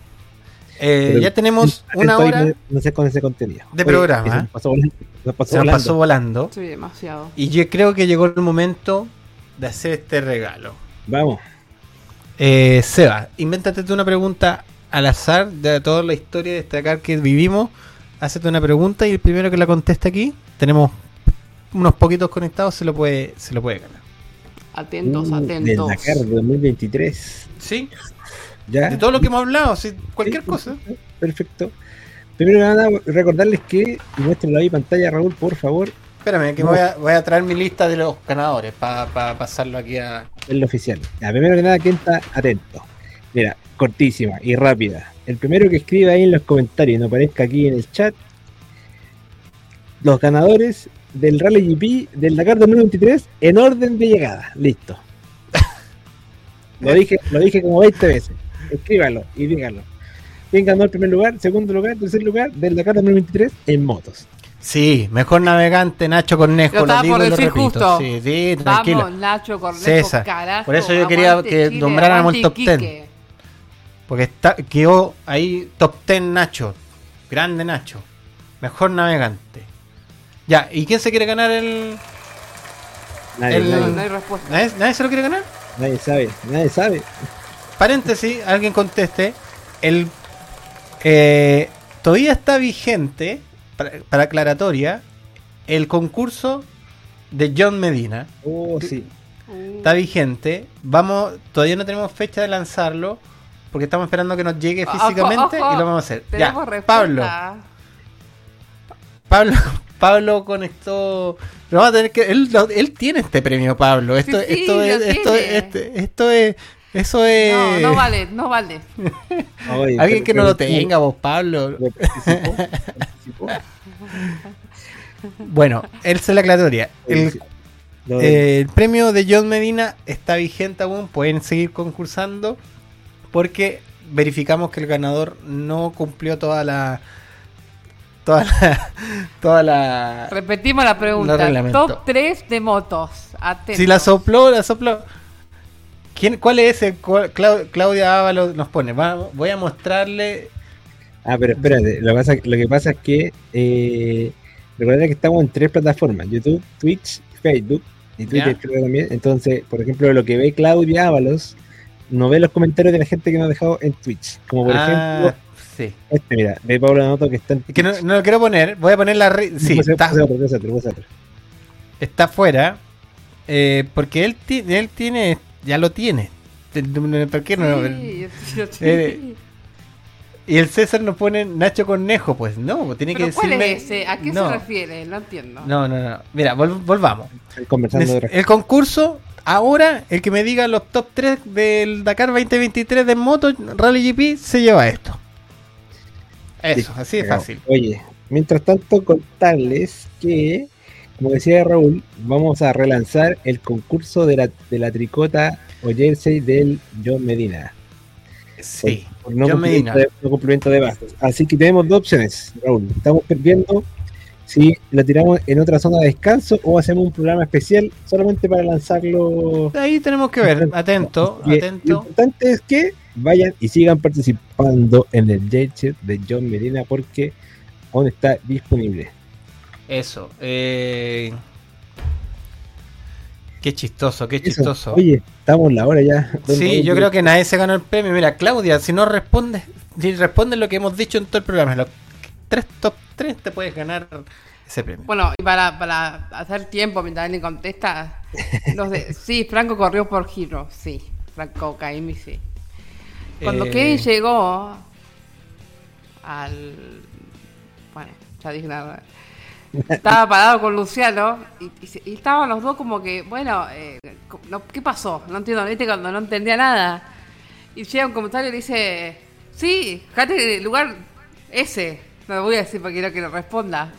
Eh, ya tenemos una hora. No sé con ese contenido. de Oye, programa, Se ¿eh? pasó volando. Nos pasó Se nos volando. pasó volando. Sí, demasiado. Y yo creo que llegó el momento de hacer este regalo. Vamos. Eh, Seba, invéntate tú una pregunta al azar de toda la historia de destacar que vivimos. Hacete una pregunta y el primero que la conteste aquí, tenemos unos poquitos conectados, se lo puede, se lo puede ganar. Atentos, Uh, atentos. Del Dakar 2023. ¿Sí? Ya. De todo lo que hemos hablado, sí, cualquier Sí, cosa. Perfecto. Primero que nada, recordarles que, y muéstrenlo ahí en pantalla, Raúl, por favor, Espérame, que No. voy, a, voy a traer mi lista de los ganadores para pasarlo aquí a... es lo oficial. Ya, primero que nada, ¿quién está atento? Mira, cortísima y rápida. El primero que escriba ahí en los comentarios y no aparezca aquí en el chat, los ganadores del Rally GP del Dakar 2023 en orden de llegada. Listo. Lo dije, lo dije como 20 veces. Escríbalo y díganlo. ¿Quién ganó el primer lugar, segundo lugar, tercer lugar del Dakar 2023 en motos? Sí, mejor navegante Nacho Cornejo, Lo lo, estaba digo por y lo decir repito. justo. Sí, sí, tranquilo. Vamos, Nacho Cornejo, César. carajo. Por eso yo quería que Chile, nombráramos el top 10. Porque está, quedó ahí top 10 Nacho. Grande Nacho. Mejor navegante. Ya, ¿y quién se quiere ganar el...? Nadie, El- nadie, respuesta. ¿Nadie, nadie se lo quiere ganar? nadie sabe, nadie sabe. Paréntesis, alguien conteste. El eh, todavía está vigente, para, para aclaratoria, el concurso de John Medina. Oh, sí. Está vigente. Vamos, todavía no tenemos fecha de lanzarlo. Porque estamos esperando que nos llegue Ojo, físicamente ojo, y lo vamos a hacer. Ya. Pablo, Pablo, Pablo conectó. Lo vamos a tener que. Él, lo- él tiene este premio, Pablo. Esto, Sí, sí, esto es, esto este- esto es, eso es. No, no vale, no vale. Oye, Alguien pero- que no lo tenga, vos, Pablo. pero participó, participó. Bueno, él se la aclaratoria. El, eh, el premio de John Medina está vigente aún. Pueden seguir concursando. Porque verificamos que el ganador no cumplió toda la. Toda la. Toda la. Repetimos la pregunta. Top 3 de motos. Atentos. Si la sopló, la sopló. ¿Quién, ¿Cuál es ese? Clau- Claudia Ábalos nos pone. Va- voy a mostrarle. Ah, pero espérate, lo, que pasa, lo que pasa es que eh, recuerda que estamos en tres plataformas, YouTube, Twitch, Facebook y Twitter creo también. Entonces, por ejemplo, lo que ve Claudia Ábalos no ve los comentarios de la gente que nos ha dejado en Twitch. Como por Ah, ejemplo, sí. este, mira, ve Pablo Noto que está en Es que no, no lo quiero poner. Voy a poner la. ri- Sí, Puse- está, otro, otro, está fuera. eh, porque él, ti- él tiene. Ya lo tiene. ¿Por qué no? Sí, sí, sí. Eh, Y el César nos pone Nacho Cornejo. Pues no, pues tiene que ¿Pero cuál decirme. es ese? ¿A qué no, se refiere? No entiendo. No, no, no. Mira, vol- volvamos. Conversando de otra El concurso, ahora, el que me diga los top 3 del Dakar 2023 de moto Rally GP se lleva esto. Eso, Sí, así de cagao. fácil. Oye, mientras tanto contarles que, como decía Raúl, vamos a relanzar el concurso de la, de la tricota o jersey del John Medina. Sí. Por no, John Medina. de, no cumplimiento de bases. Así que tenemos dos opciones, Raúl. Estamos viendo si lo tiramos en otra zona de descanso o hacemos un programa especial solamente para lanzarlo. Ahí tenemos que ver. Atento, Y Lo atento. importante es que vayan y sigan participando en el jersey de John Medina porque aún está disponible. Eso. Eh... Qué chistoso, qué Eso. chistoso. Oye, estamos en la hora ya. Sí, yo creo que nadie se ganó el premio. Mira, Claudia, si no respondes, si respondes lo que hemos dicho en todo el programa, tres top 3 te puedes ganar ese premio. Bueno, y para, para hacer tiempo mientras alguien contesta, los de, sí, Franco corrió por giro, sí. Franco Caimi, sí. Cuando Eh, Kevin llegó al. Bueno, ya dije nada. Estaba parado con Luciano y, y se- y estaban los dos como que, bueno, eh, ¿qué pasó? No entiendo, ¿viste? Cuando no entendía nada. Y llega un comentario y dice, sí, fíjate el lugar ese. No lo voy a decir porque quiero que lo responda.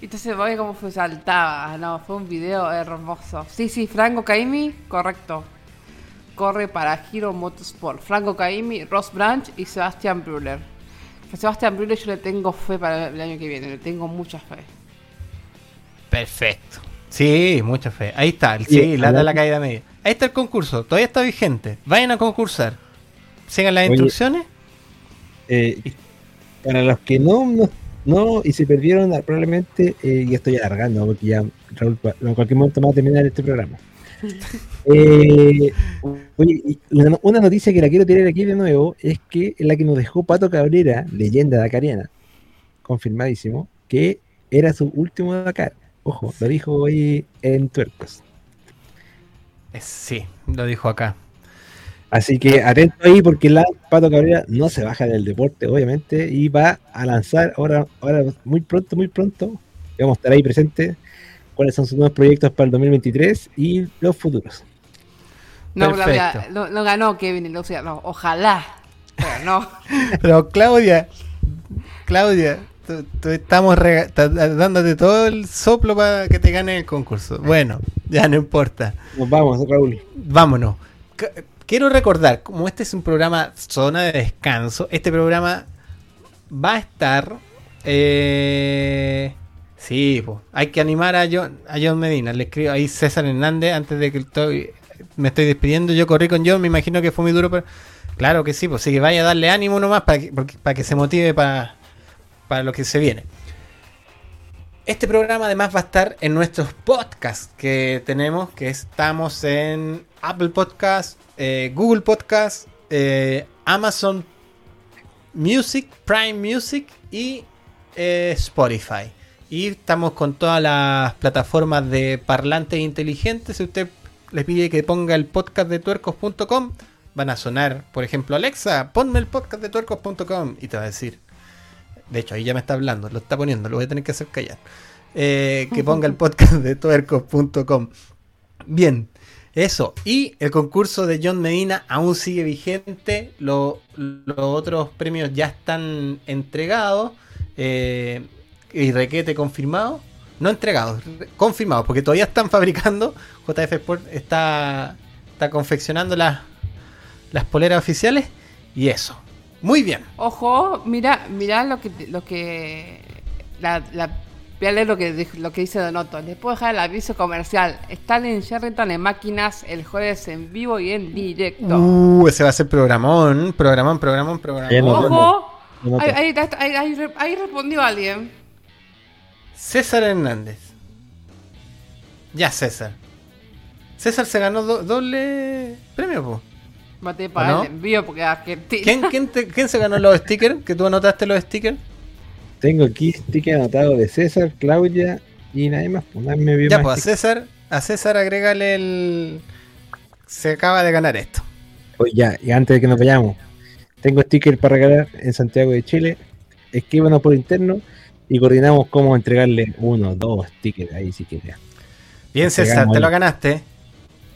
Y entonces voy como fue, saltaba. No, fue un video hermoso. Sí, sí, Franco Caimi, correcto. Corre para Hero Motorsport. Franco Caimi, Ross Branch y Sebastian Brüller. A Sebastián Brule yo le tengo fe para el año que viene, le tengo mucha fe. Perfecto. Sí, mucha fe. Ahí está, sí, Sí, la de la caída media. Ahí está el concurso, todavía está vigente. Vayan a concursar. Sigan las Oye, instrucciones. Eh, para los que no, no, no y se perdieron, ah, probablemente, eh, y estoy alargando porque ya Raúl, en cualquier momento va a terminar este programa. Eh, una, una noticia que la quiero tirar aquí de nuevo es que es la que nos dejó Pato Cabrera, leyenda dacariana, confirmadísimo, que era su último Dakar. Ojo, lo dijo hoy en Tuercos. Eh, Sí, lo dijo acá. Así que atento ahí porque la Pato Cabrera no se baja del deporte, obviamente, y va a lanzar ahora, ahora muy pronto, muy pronto, vamos a estar ahí presentes, cuáles son sus nuevos proyectos para el 2023 y los futuros. No, Perfecto. Claudia, no, no ganó Kevin, o sea, no, ojalá. Pero no. Pero Claudia, Claudia, tú- tú estamos dándote todo el soplo para que te gane el concurso. Bueno, ya no importa. Nos vamos, Raúl. Vámonos. Quiero recordar, como este es un programa zona de descanso, este programa va a estar... Eh, sí, hay que animar a John, a John Medina. Le escribo ahí César Hernández antes de que estoy, me estoy despidiendo. Yo corrí con John, me imagino que fue muy duro, claro que sí, pues sí que vaya a darle ánimo nomás para que, para que se motive para, para lo que se viene. Este programa además va a estar en nuestros podcasts que tenemos, que estamos en Apple Podcast, eh, Google Podcast, eh, Amazon Music, Prime Music y eh, Spotify. Y estamos con todas las plataformas de parlantes inteligentes. Si usted le pide que ponga el podcast de tuercos.com, van a sonar, por ejemplo, Alexa, ponme el podcast de tuercos.com y te va a decir, de hecho, ahí ya me está hablando, lo está poniendo, lo voy a tener que hacer callar. Eh, que ponga el podcast de tuercos.com. Bien, eso. Y el concurso de John Medina aún sigue vigente. Lo- los otros premios ya están entregados. eh, y requete confirmado. No entregados, re- confirmados, porque todavía están fabricando. JF Sport está, está confeccionando las, las poleras oficiales. Y eso. Muy bien. Ojo, mira, mira lo que lo que la voy a leer lo que dijo- lo que dice Donoto. Les puedo dejar el aviso comercial. Están en Sheraton en máquinas el jueves en vivo y en directo. Uh, ese va a ser programón, programón, programón, programón. Ojo, ahí, ahí, ahí- ahí re- ahí respondió alguien. César Hernández. Ya, César. César se ganó do- doble premio, po. Mate para el envío porque Argentina. ¿Quién, quién, te- quién se ganó los stickers? ¿Que tú anotaste los stickers? Tengo aquí sticker anotado de César, Claudia y nadie más. pues, nadie me vio Ya, más pues a. César, a César agrégale el. Se acaba de ganar esto. Oye, ya, y antes de que nos vayamos, tengo sticker para regalar en Santiago de Chile. Escríbanos por interno y coordinamos cómo entregarle uno, dos stickers ahí si quiere. Bien, César, te lo ganaste.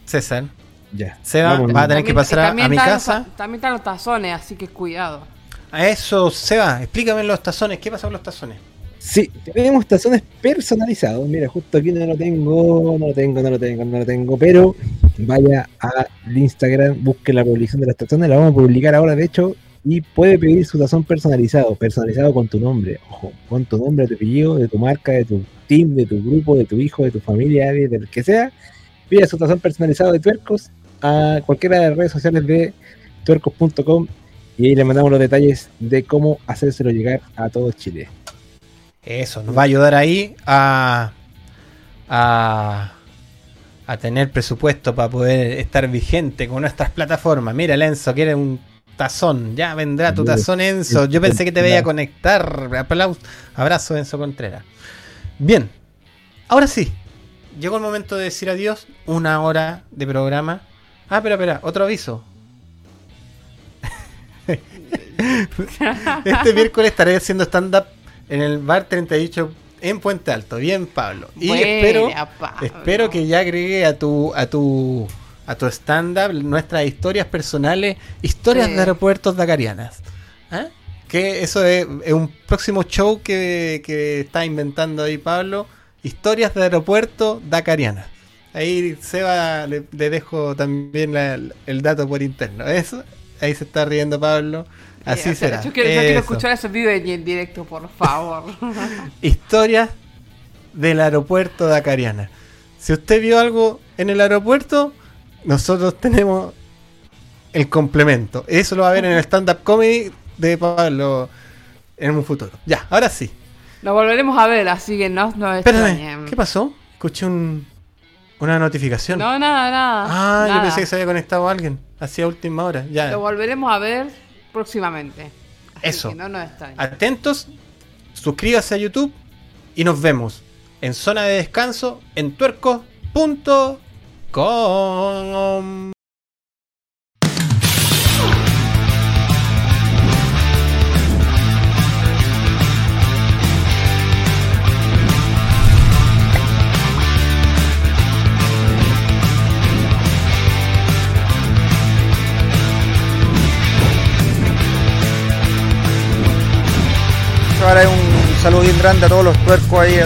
César. Ya. Seba, Vámonos. va a tener que pasar a, a mi están los- casa. también están los tazones, así que cuidado. A eso, Seba, explícame los tazones. ¿Qué pasa con los tazones? Sí, tenemos tazones personalizados. Mira, justo aquí no lo tengo, no lo tengo, no lo tengo, no lo tengo. Pero vaya al Instagram, busque la publicación de las tazones, la vamos a publicar ahora, de hecho, y puede pedir su tazón personalizado, personalizado con tu nombre, ojo, con tu nombre, tu apellido, de tu marca, de tu team, de tu grupo, de tu hijo, de tu familia, de- del que sea. Pida su tazón personalizado de tuercos a cualquiera de las redes sociales de tuercos.com y ahí le mandamos los detalles de cómo hacérselo llegar a todo Chile. Eso, nos va a ayudar ahí a, a, a tener presupuesto para poder estar vigente con nuestras plataformas. Mira, Enzo, quiere un tazón. Ya vendrá tu tazón, Enzo. Yo pensé que te veía conectar. Aplauso. Abrazo, Enzo Contreras. Bien, ahora sí. Llegó el momento de decir adiós. Una hora de programa. Ah, espera, espera, otro aviso. Este miércoles estaré haciendo stand-up en el bar 38 en Puente Alto. Bien, Pablo. Y Buena, espero, Pablo. espero que ya agregue a tu, a tu, a tu stand-up nuestras historias personales, historias Sí. de aeropuertos dacarianas. ¿Ah? Que eso es, es un próximo show que, que está inventando ahí Pablo. Historias de aeropuerto dacarianas. Ahí Seba le, le dejo también la- el dato por interno. Eso, ahí se está riendo Pablo. Así o sea, será. Yo quiero, yo quiero Eso. escuchar esos videos en, directo, por favor. Historia del aeropuerto de Acariana. Si usted vio algo en el aeropuerto, nosotros tenemos el complemento. Eso lo va a ver en el stand-up comedy de Pablo en un futuro. Ya, ahora sí. Nos volveremos a ver, así que no Espérame, extrañen. ¿qué pasó? Escuché un, una notificación. No, nada, nada. ah, yo pensé que se había conectado alguien. Hacía última hora. Ya. Lo volveremos a ver próximamente. Así Eso. que no. Atentos, suscríbase a YouTube y nos vemos en zona de descanso en tuercos.com. Ahora un saludo bien grande a todos los tuercos ahí